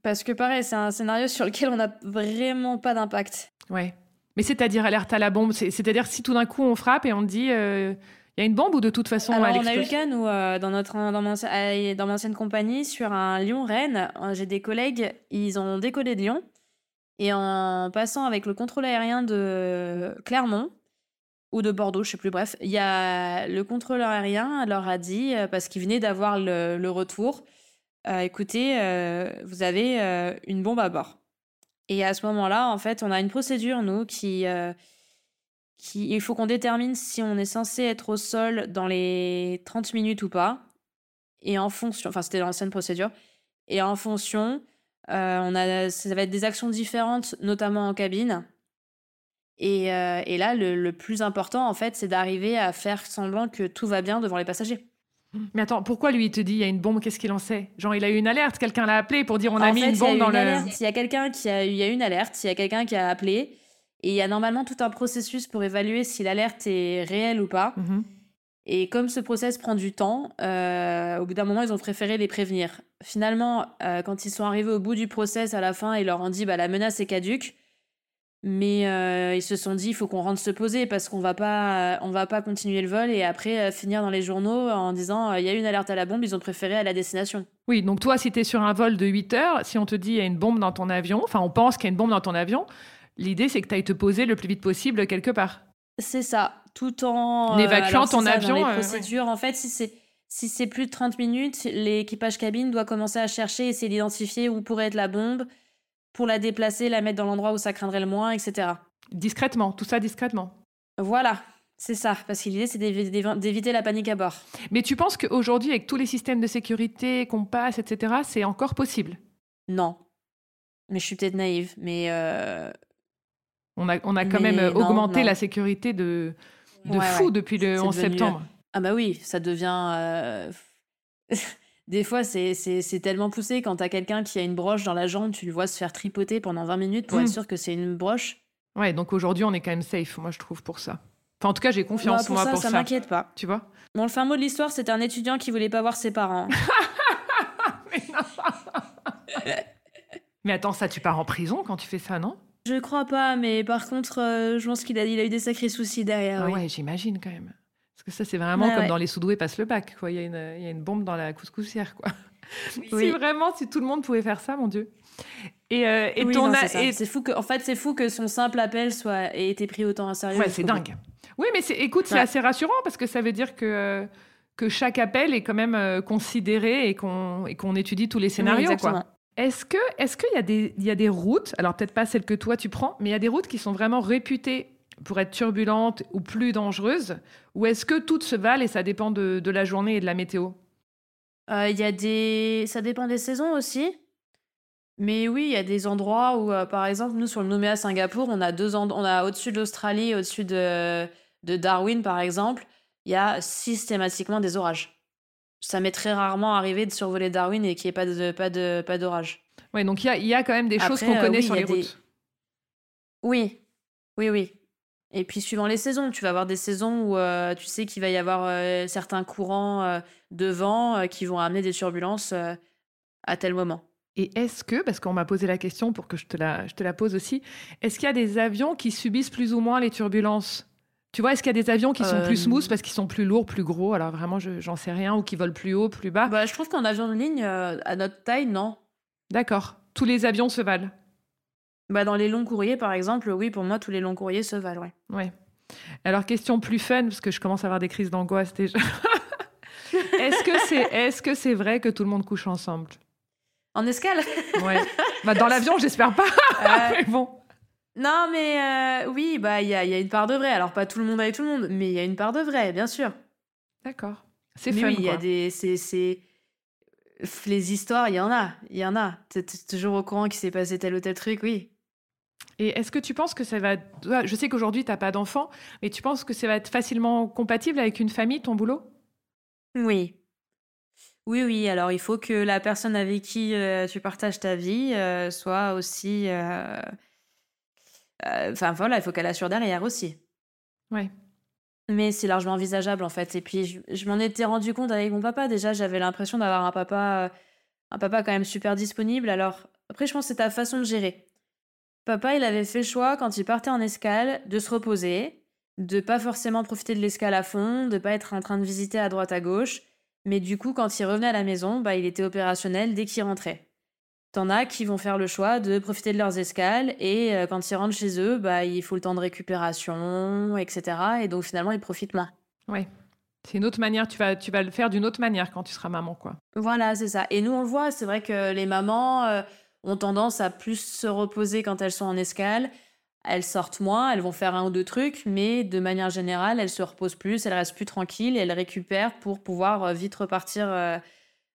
Speaker 2: Parce que pareil, c'est un scénario sur lequel on n'a vraiment pas d'impact.
Speaker 1: Ouais. Mais c'est-à-dire alerte à la bombe, c'est-à-dire si tout d'un coup on frappe et on dit euh, il y a une bombe ou de toute façon
Speaker 2: Alors, on a eu le cas, nous, euh, dans, notre, dans, mon, dans mon ancienne compagnie, sur un Lyon-Rennes, euh, j'ai des collègues, ils ont décollé de Lyon. Et en passant avec le contrôle aérien de Clermont, ou de Bordeaux, je sais plus, bref, il y a le contrôleur aérien leur a dit, euh, parce qu'il venait d'avoir le, retour, euh, écoutez, euh, vous avez une bombe à bord. Et à ce moment-là, en fait, on a une procédure, nous, qui... il faut qu'on détermine si on est censé être au sol dans les 30 minutes ou pas. Et en fonction... Enfin, c'était l'ancienne procédure. Et en fonction, on a, ça va être des actions différentes, notamment en cabine. Euh, et, là, le, plus important, en fait, c'est d'arriver à faire semblant que tout va bien devant les passagers.
Speaker 1: Mais attends, pourquoi lui, il te dit il y a une bombe, qu'est-ce qu'il en sait? Genre, il a eu une alerte, quelqu'un l'a appelé pour dire on a mis une bombe dans le.
Speaker 2: Il y a quelqu'un qui a eu, il y a une alerte, il y a quelqu'un qui a appelé, et il y a normalement tout un processus pour évaluer si l'alerte est réelle ou pas. Mhm. Et comme ce process prend du temps, euh, au bout d'un moment, ils ont préféré les prévenir. Finalement, euh, quand ils sont arrivés au bout du process à la fin, ils leur ont dit bah, la menace est caduque. Mais euh, ils se sont dit, il faut qu'on rentre se poser parce qu'on va pas, on va pas continuer le vol et après euh, finir dans les journaux en disant, euh, il y a eu une alerte à la bombe, ils ont préféré à la destination.
Speaker 1: Oui, donc toi, si tu es sur un vol de 8 heures, si on te dit, il y a une bombe dans ton avion, enfin, on pense qu'il y a une bombe dans ton avion, l'idée, c'est que tu ailles te poser le plus vite possible quelque part.
Speaker 2: C'est ça, tout en
Speaker 1: évacuant ton avion.
Speaker 2: Dans les procédures, en fait, si c'est si c'est plus de 30 minutes, l'équipage cabine doit commencer à chercher, essayer d'identifier où pourrait être la bombe pour la déplacer, la mettre dans l'endroit où ça craindrait le moins, etc.
Speaker 1: Discrètement, tout ça discrètement.
Speaker 2: Voilà, c'est ça, parce que l'idée, c'est d'éviter la panique à bord.
Speaker 1: Mais tu penses qu'aujourd'hui, avec tous les systèmes de sécurité qu'on passe, etc., c'est encore possible?
Speaker 2: Non. Mais je suis peut-être naïve, mais... Euh,
Speaker 1: on a, on a quand même augmenté la sécurité de, de fou depuis le 11 septembre.
Speaker 2: Ah bah oui, ça devient... Des fois, c'est tellement poussé quand t'as quelqu'un qui a une broche dans la jambe, tu le vois se faire tripoter pendant 20 minutes pour être mmh. sûr que c'est une broche.
Speaker 1: Ouais, donc aujourd'hui, on est quand même safe, moi, je trouve, pour ça. Enfin, en tout cas, j'ai confiance,
Speaker 2: pour
Speaker 1: moi,
Speaker 2: ça,
Speaker 1: pour
Speaker 2: ça. m'inquiète pas.
Speaker 1: Tu vois?
Speaker 2: Bon, le fin mot de l'histoire, c'était un étudiant qui voulait pas voir ses parents.
Speaker 1: Mais non Mais attends, ça, tu pars en prison quand tu fais ça, non?
Speaker 2: Je crois pas, mais par contre, euh, je pense qu'il a, il a eu des sacrés soucis derrière.
Speaker 1: Ah ouais, j'imagine quand même. Que ça, c'est vraiment comme dans les soudoués passent le bac. Quoi. Il, y a une, il y a une bombe dans la couscoussière. Quoi. Si vraiment, si tout le monde pouvait faire ça, mon Dieu.
Speaker 2: Et, euh, et ton c'est fou que, en fait, c'est fou que son simple appel soit ait été pris autant à sérieux.
Speaker 1: Ouais, c'est dingue. Oui, mais écoute, c'est assez rassurant parce que ça veut dire que que chaque appel est quand même euh, considéré et qu'on et qu'on étudie tous les scénarios. quoi. Est-ce que est-ce qu'il y a des il y a des routes, alors peut-être pas celles que toi tu prends, mais il y a des routes qui sont vraiment réputées pour être turbulente ou plus dangereuse Ou est-ce que toutes se valent et ça dépend de, la journée et de la météo?
Speaker 2: Euh, Il y a des... Ça dépend des saisons aussi. Mais oui, il y a des endroits où, euh, par exemple, nous, sur le Nouméa Singapour, on a, deux on a au-dessus de l'Australie, au-dessus de... de Darwin, par exemple, il y a systématiquement des orages. Ça m'est très rarement arrivé de survoler Darwin et qu'il n'y ait pas de pas de pas d'orage.
Speaker 1: Ouais, donc il y a, y a, quand même des choses qu'on euh, connaît sur les routes.
Speaker 2: Oui, oui, oui. Et puis suivant les saisons, tu vas avoir des saisons où euh, tu sais qu'il va y avoir euh, certains courants euh, de vent qui vont amener des turbulences à tel moment.
Speaker 1: Et est-ce que, parce qu'on m'a posé la question pour que je te la, je te la pose aussi, est-ce qu'il y a des avions qui subissent plus ou moins les turbulences? Tu vois, est-ce qu'il y a des avions qui sont plus smooth parce qu'ils sont plus lourds, plus gros? Alors vraiment, j'en sais rien, ou qui volent plus haut, plus bas?
Speaker 2: Bah, Je trouve qu'en avion de ligne, à notre taille, non.
Speaker 1: D'accord. Tous les avions se valent
Speaker 2: bah, dans les longs courriers, par exemple, oui, pour moi, tous les longs courriers se valent, ouais.
Speaker 1: Ouais. Alors, question plus fun, parce que je commence à avoir des crises d'angoisse déjà. est-ce que c'est est -ce c'est vrai que tout le monde couche ensemble?
Speaker 2: En escale?
Speaker 1: Ouais. Bah, dans l'avion, j'espère pas. Euh, mais bon.
Speaker 2: Non, mais euh, oui, bah il y a, y a, une part de vrai. Alors, pas tout le monde avec tout le monde, mais il y a une part de vrai, bien sûr.
Speaker 1: D'accord. C'est fun,
Speaker 2: oui, il y a des... C'est les histoires, il y en a, il y en a. Tu es toujours au courant qu'il s'est passé tel ou tel truc, oui.
Speaker 1: Et est-ce que tu penses que ça va... Je sais qu'aujourd'hui, tu n'as pas d'enfant, mais tu penses que ça va être facilement compatible avec une famille, ton boulot?
Speaker 2: Oui. Oui, oui. Alors, il faut que la personne avec qui euh, tu partages ta vie euh, soit aussi... Euh, enfin, voilà, il faut qu'elle assure derrière aussi.
Speaker 1: Oui.
Speaker 2: Mais c'est largement envisageable, en fait. Et puis, je, je m'en étais rendu compte avec mon papa. Déjà, j'avais l'impression d'avoir un papa, un papa quand même super disponible. Alors, après, je pense que c'est ta façon de gérer. Papa, il avait fait le choix, quand il partait en escale, de se reposer, de pas forcément profiter de l'escale à fond, de pas être en train de visiter à droite à gauche. Mais du coup, quand il revenait à la maison, bah, il était opérationnel dès qu'il rentrait. T'en as qui vont faire le choix de profiter de leurs escales et euh, quand ils rentrent chez eux, bah, il faut le temps de récupération, etc. Et donc finalement, ils profitent moins.
Speaker 1: Oui. C'est une autre manière, tu vas, tu vas le faire d'une autre manière quand tu seras maman, quoi.
Speaker 2: Voilà, c'est ça. Et nous, on le voit, c'est vrai que les mamans, euh, ont tendance à plus se reposer quand elles sont en escale. Elles sortent moins, elles vont faire un ou deux trucs, mais de manière générale, elles se reposent plus, elles restent plus tranquilles et elles récupèrent pour pouvoir euh, vite repartir euh,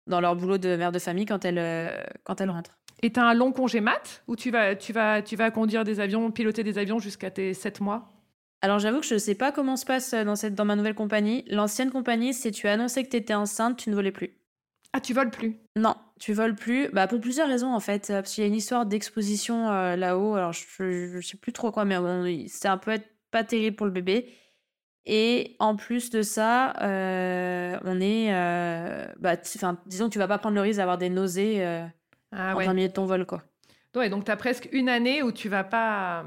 Speaker 2: dans leur boulot de mère de famille quand elles, euh, quand elles rentrent.
Speaker 1: Et tu as un long congé mat ou tu vas, tu, vas, tu vas conduire des avions, piloter des avions jusqu'à tes 7 mois?
Speaker 2: Alors j'avoue que je ne sais pas comment se passe dans, cette, dans ma nouvelle compagnie. L'ancienne compagnie, si tu annonçais que tu étais enceinte, tu ne volais plus.
Speaker 1: Ah, tu voles plus?
Speaker 2: Non, tu voles plus. Bah, pour plusieurs raisons, en fait. Euh, parce qu'il y a une histoire d'exposition euh, là-haut. Alors, je, ne sais plus trop quoi, mais bon, c'est un peu pas terrible pour le bébé. Et en plus de ça, euh, on est. bah, disons que tu vas pas prendre le risque d'avoir des nausées ah, en ouais. de ton vol, quoi.
Speaker 1: Ouais, donc tu as presque une année où tu vas pas.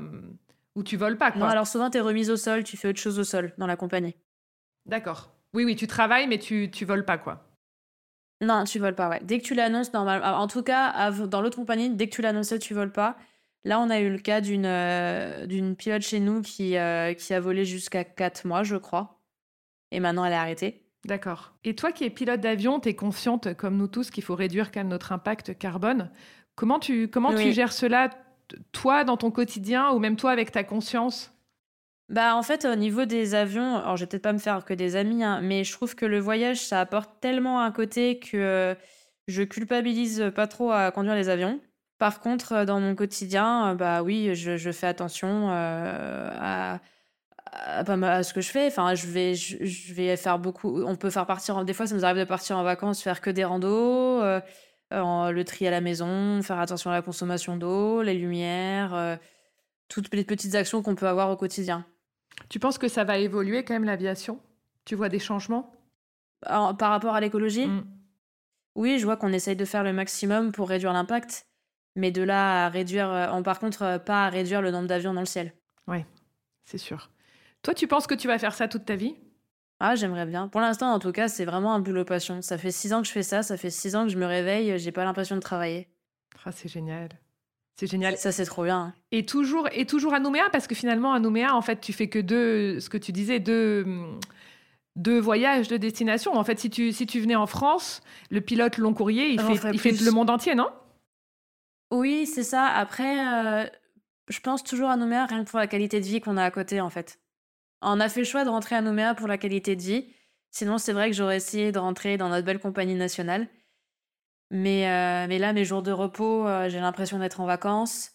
Speaker 1: où tu voles pas, quoi.
Speaker 2: Non, alors souvent, tu es remise au sol, tu fais autre chose au sol dans la compagnie.
Speaker 1: D'accord. Oui, oui, tu travailles, mais tu, tu voles pas, quoi.
Speaker 2: Non, tu voles pas, ouais. Dès que tu l'annonces, normalement. En tout cas, dans l'autre compagnie, dès que tu l'annonçais, tu voles pas. Là, on a eu le cas d'une euh, d'une pilote chez nous qui, euh, qui a volé jusqu'à 4 mois, je crois. Et maintenant, elle est arrêtée.
Speaker 1: D'accord. Et toi qui es pilote d'avion, tu es consciente, comme nous tous, qu'il faut réduire quand même notre impact carbone. Comment tu, comment tu gères cela, toi, dans ton quotidien, ou même toi avec ta conscience?
Speaker 2: Bah, en fait, au niveau des avions, alors je vais peut-être pas me faire que des amis, hein, mais je trouve que le voyage, ça apporte tellement un côté que euh, je culpabilise pas trop à conduire les avions. Par contre, euh, dans mon quotidien, euh, bah oui, je, fais attention à, ce que je fais. Enfin, je vais, je, vais faire beaucoup. On peut faire partir. Des fois, ça nous arrive de partir en vacances, faire que des randos, le tri à la maison, faire attention à la consommation d'eau, les lumières, toutes les petites actions qu'on peut avoir au quotidien.
Speaker 1: Tu penses que ça va évoluer quand même l'aviation? Tu vois des changements?
Speaker 2: Par rapport à l'écologie?
Speaker 1: Mmh.
Speaker 2: Oui, je vois qu'on essaye de faire le maximum pour réduire l'impact, mais de là à réduire, en par contre, pas à réduire le nombre d'avions dans le ciel.
Speaker 1: Oui, c'est sûr. Toi, tu penses que tu vas faire ça toute ta vie?
Speaker 2: Ah, j'aimerais bien. Pour l'instant, en tout cas, c'est vraiment un boulot passion. Ça fait six ans que je fais ça, ça fait six ans que je me réveille, j'ai pas l'impression de travailler.
Speaker 1: Ah, c'est génial. C'est génial.
Speaker 2: Ça, c'est trop bien.
Speaker 1: Et toujours, et toujours à Nouméa, parce que finalement, à Nouméa, en fait, tu fais que deux, ce que tu disais, deux, deux voyages, deux destinations. En fait, si tu, si tu venais en France, le pilote long courrier, il, fait, il fait le monde entier, non?
Speaker 2: Oui, c'est ça. Après, euh, je pense toujours à Nouméa, rien que pour la qualité de vie qu'on a à côté, en fait. On a fait le choix de rentrer à Nouméa pour la qualité de vie. Sinon, c'est vrai que j'aurais essayé de rentrer dans notre belle compagnie nationale. Mais, euh, mais là, mes jours de repos, euh, j'ai l'impression d'être en vacances.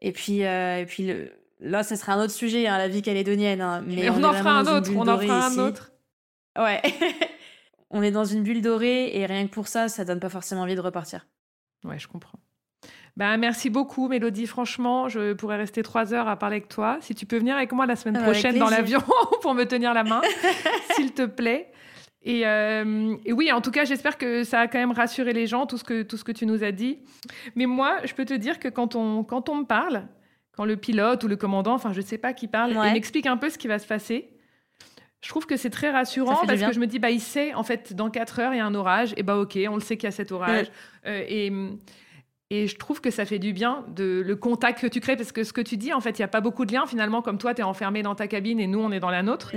Speaker 2: Et puis, euh, et puis là, ce sera un autre sujet, hein, la vie calédonienne. Hein.
Speaker 1: Mais, on, en fera un autre. On en fera un autre.
Speaker 2: Ouais. on est dans une bulle dorée et rien que pour ça, ça donne pas forcément envie de repartir.
Speaker 1: Ouais, je comprends. Ben, merci beaucoup, Mélodie. Franchement, je pourrais rester trois heures à parler avec toi. Si tu peux venir avec moi la semaine prochaine dans l'avion pour me tenir la main, s'il te plaît. Euh, et, oui, en tout cas, j'espère que ça a quand même rassuré les gens, tout ce, que, tout ce que tu nous as dit. Mais moi, je peux te dire que quand on, quand on me parle, quand le pilote ou le commandant, enfin, je ne sais pas qui parle, il m'explique un peu ce qui va se passer, je trouve que c'est très rassurant parce que je me dis, bah, il sait, en fait, dans quatre heures, il y a un orage, et bah, ok, on le sait qu'il y a cet orage. Euh, et et je trouve que ça fait du bien, de, le contact que tu crées, parce que ce que tu dis, en fait, il n'y a pas beaucoup de liens finalement, comme toi, tu es enfermé dans ta cabine et nous, on est dans la nôtre.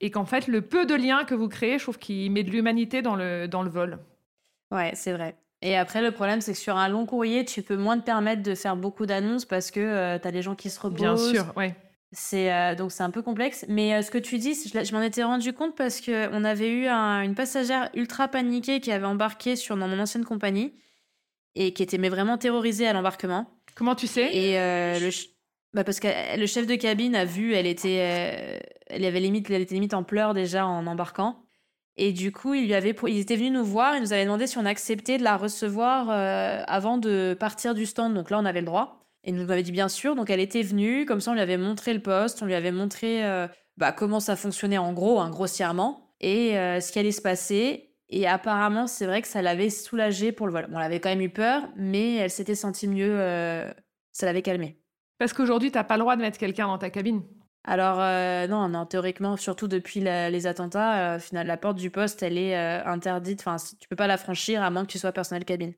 Speaker 1: Et qu'en fait, le peu de liens que vous créez, je trouve qu'il met de l'humanité dans le, dans le vol.
Speaker 2: Ouais, c'est vrai. Et après, le problème, c'est que sur un long courrier, tu peux moins te permettre de faire beaucoup d'annonces parce que euh, tu as les gens qui se reposent.
Speaker 1: Bien sûr, ouais.
Speaker 2: C'est euh, donc c'est un peu complexe, mais euh, ce que tu dis, je, m'en étais rendu compte parce que on avait eu une passagère ultra paniquée qui avait embarqué sur dans mon ancienne compagnie et qui était mais vraiment terrorisée à l'embarquement.
Speaker 1: Comment tu sais?
Speaker 2: Et euh, le bah parce que le chef de cabine a vu, elle était, euh, elle avait limite, elle était limite en pleurs déjà en embarquant. Et du coup, il lui avait, ils nous voir, il nous avait demandé si on acceptait de la recevoir euh, avant de partir du stand. Donc là, on avait le droit. Et nous avait dit bien sûr. Donc elle était venue, comme ça, on lui avait montré le poste, on lui avait montré bah, comment ça fonctionnait en gros, hein, grossièrement, et ce qui allait se passer. Et apparemment, c'est vrai que ça l'avait soulagée pour le vol. Bon, elle avait quand même eu peur, mais elle s'était sentie mieux. Euh, ça l'avait calmée.
Speaker 1: Parce qu'aujourd'hui, tu n'as pas le droit de mettre quelqu'un dans ta cabine
Speaker 2: alors euh, non, non, théoriquement, surtout depuis les attentats, euh, final, la porte du poste, elle est interdite. Enfin, tu peux pas la franchir à moins que tu sois personnel cabine.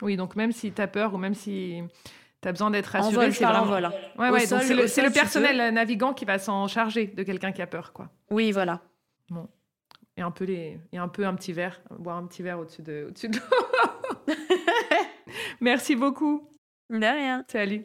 Speaker 1: Oui, donc même si tu as peur ou même si tu as besoin d'être rassuré, c'est vraiment...
Speaker 2: vol. Hein.
Speaker 1: Ouais, ouais, c'est le, le personnel navigant qui va s'en charger de quelqu'un qui a peur, quoi.
Speaker 2: Oui, voilà.
Speaker 1: Bon et un peu les et un peu un petit verre boire un petit verre au-dessus de au-dessus de merci beaucoup
Speaker 2: de rien
Speaker 1: salut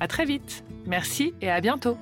Speaker 1: À très vite. Merci et à bientôt.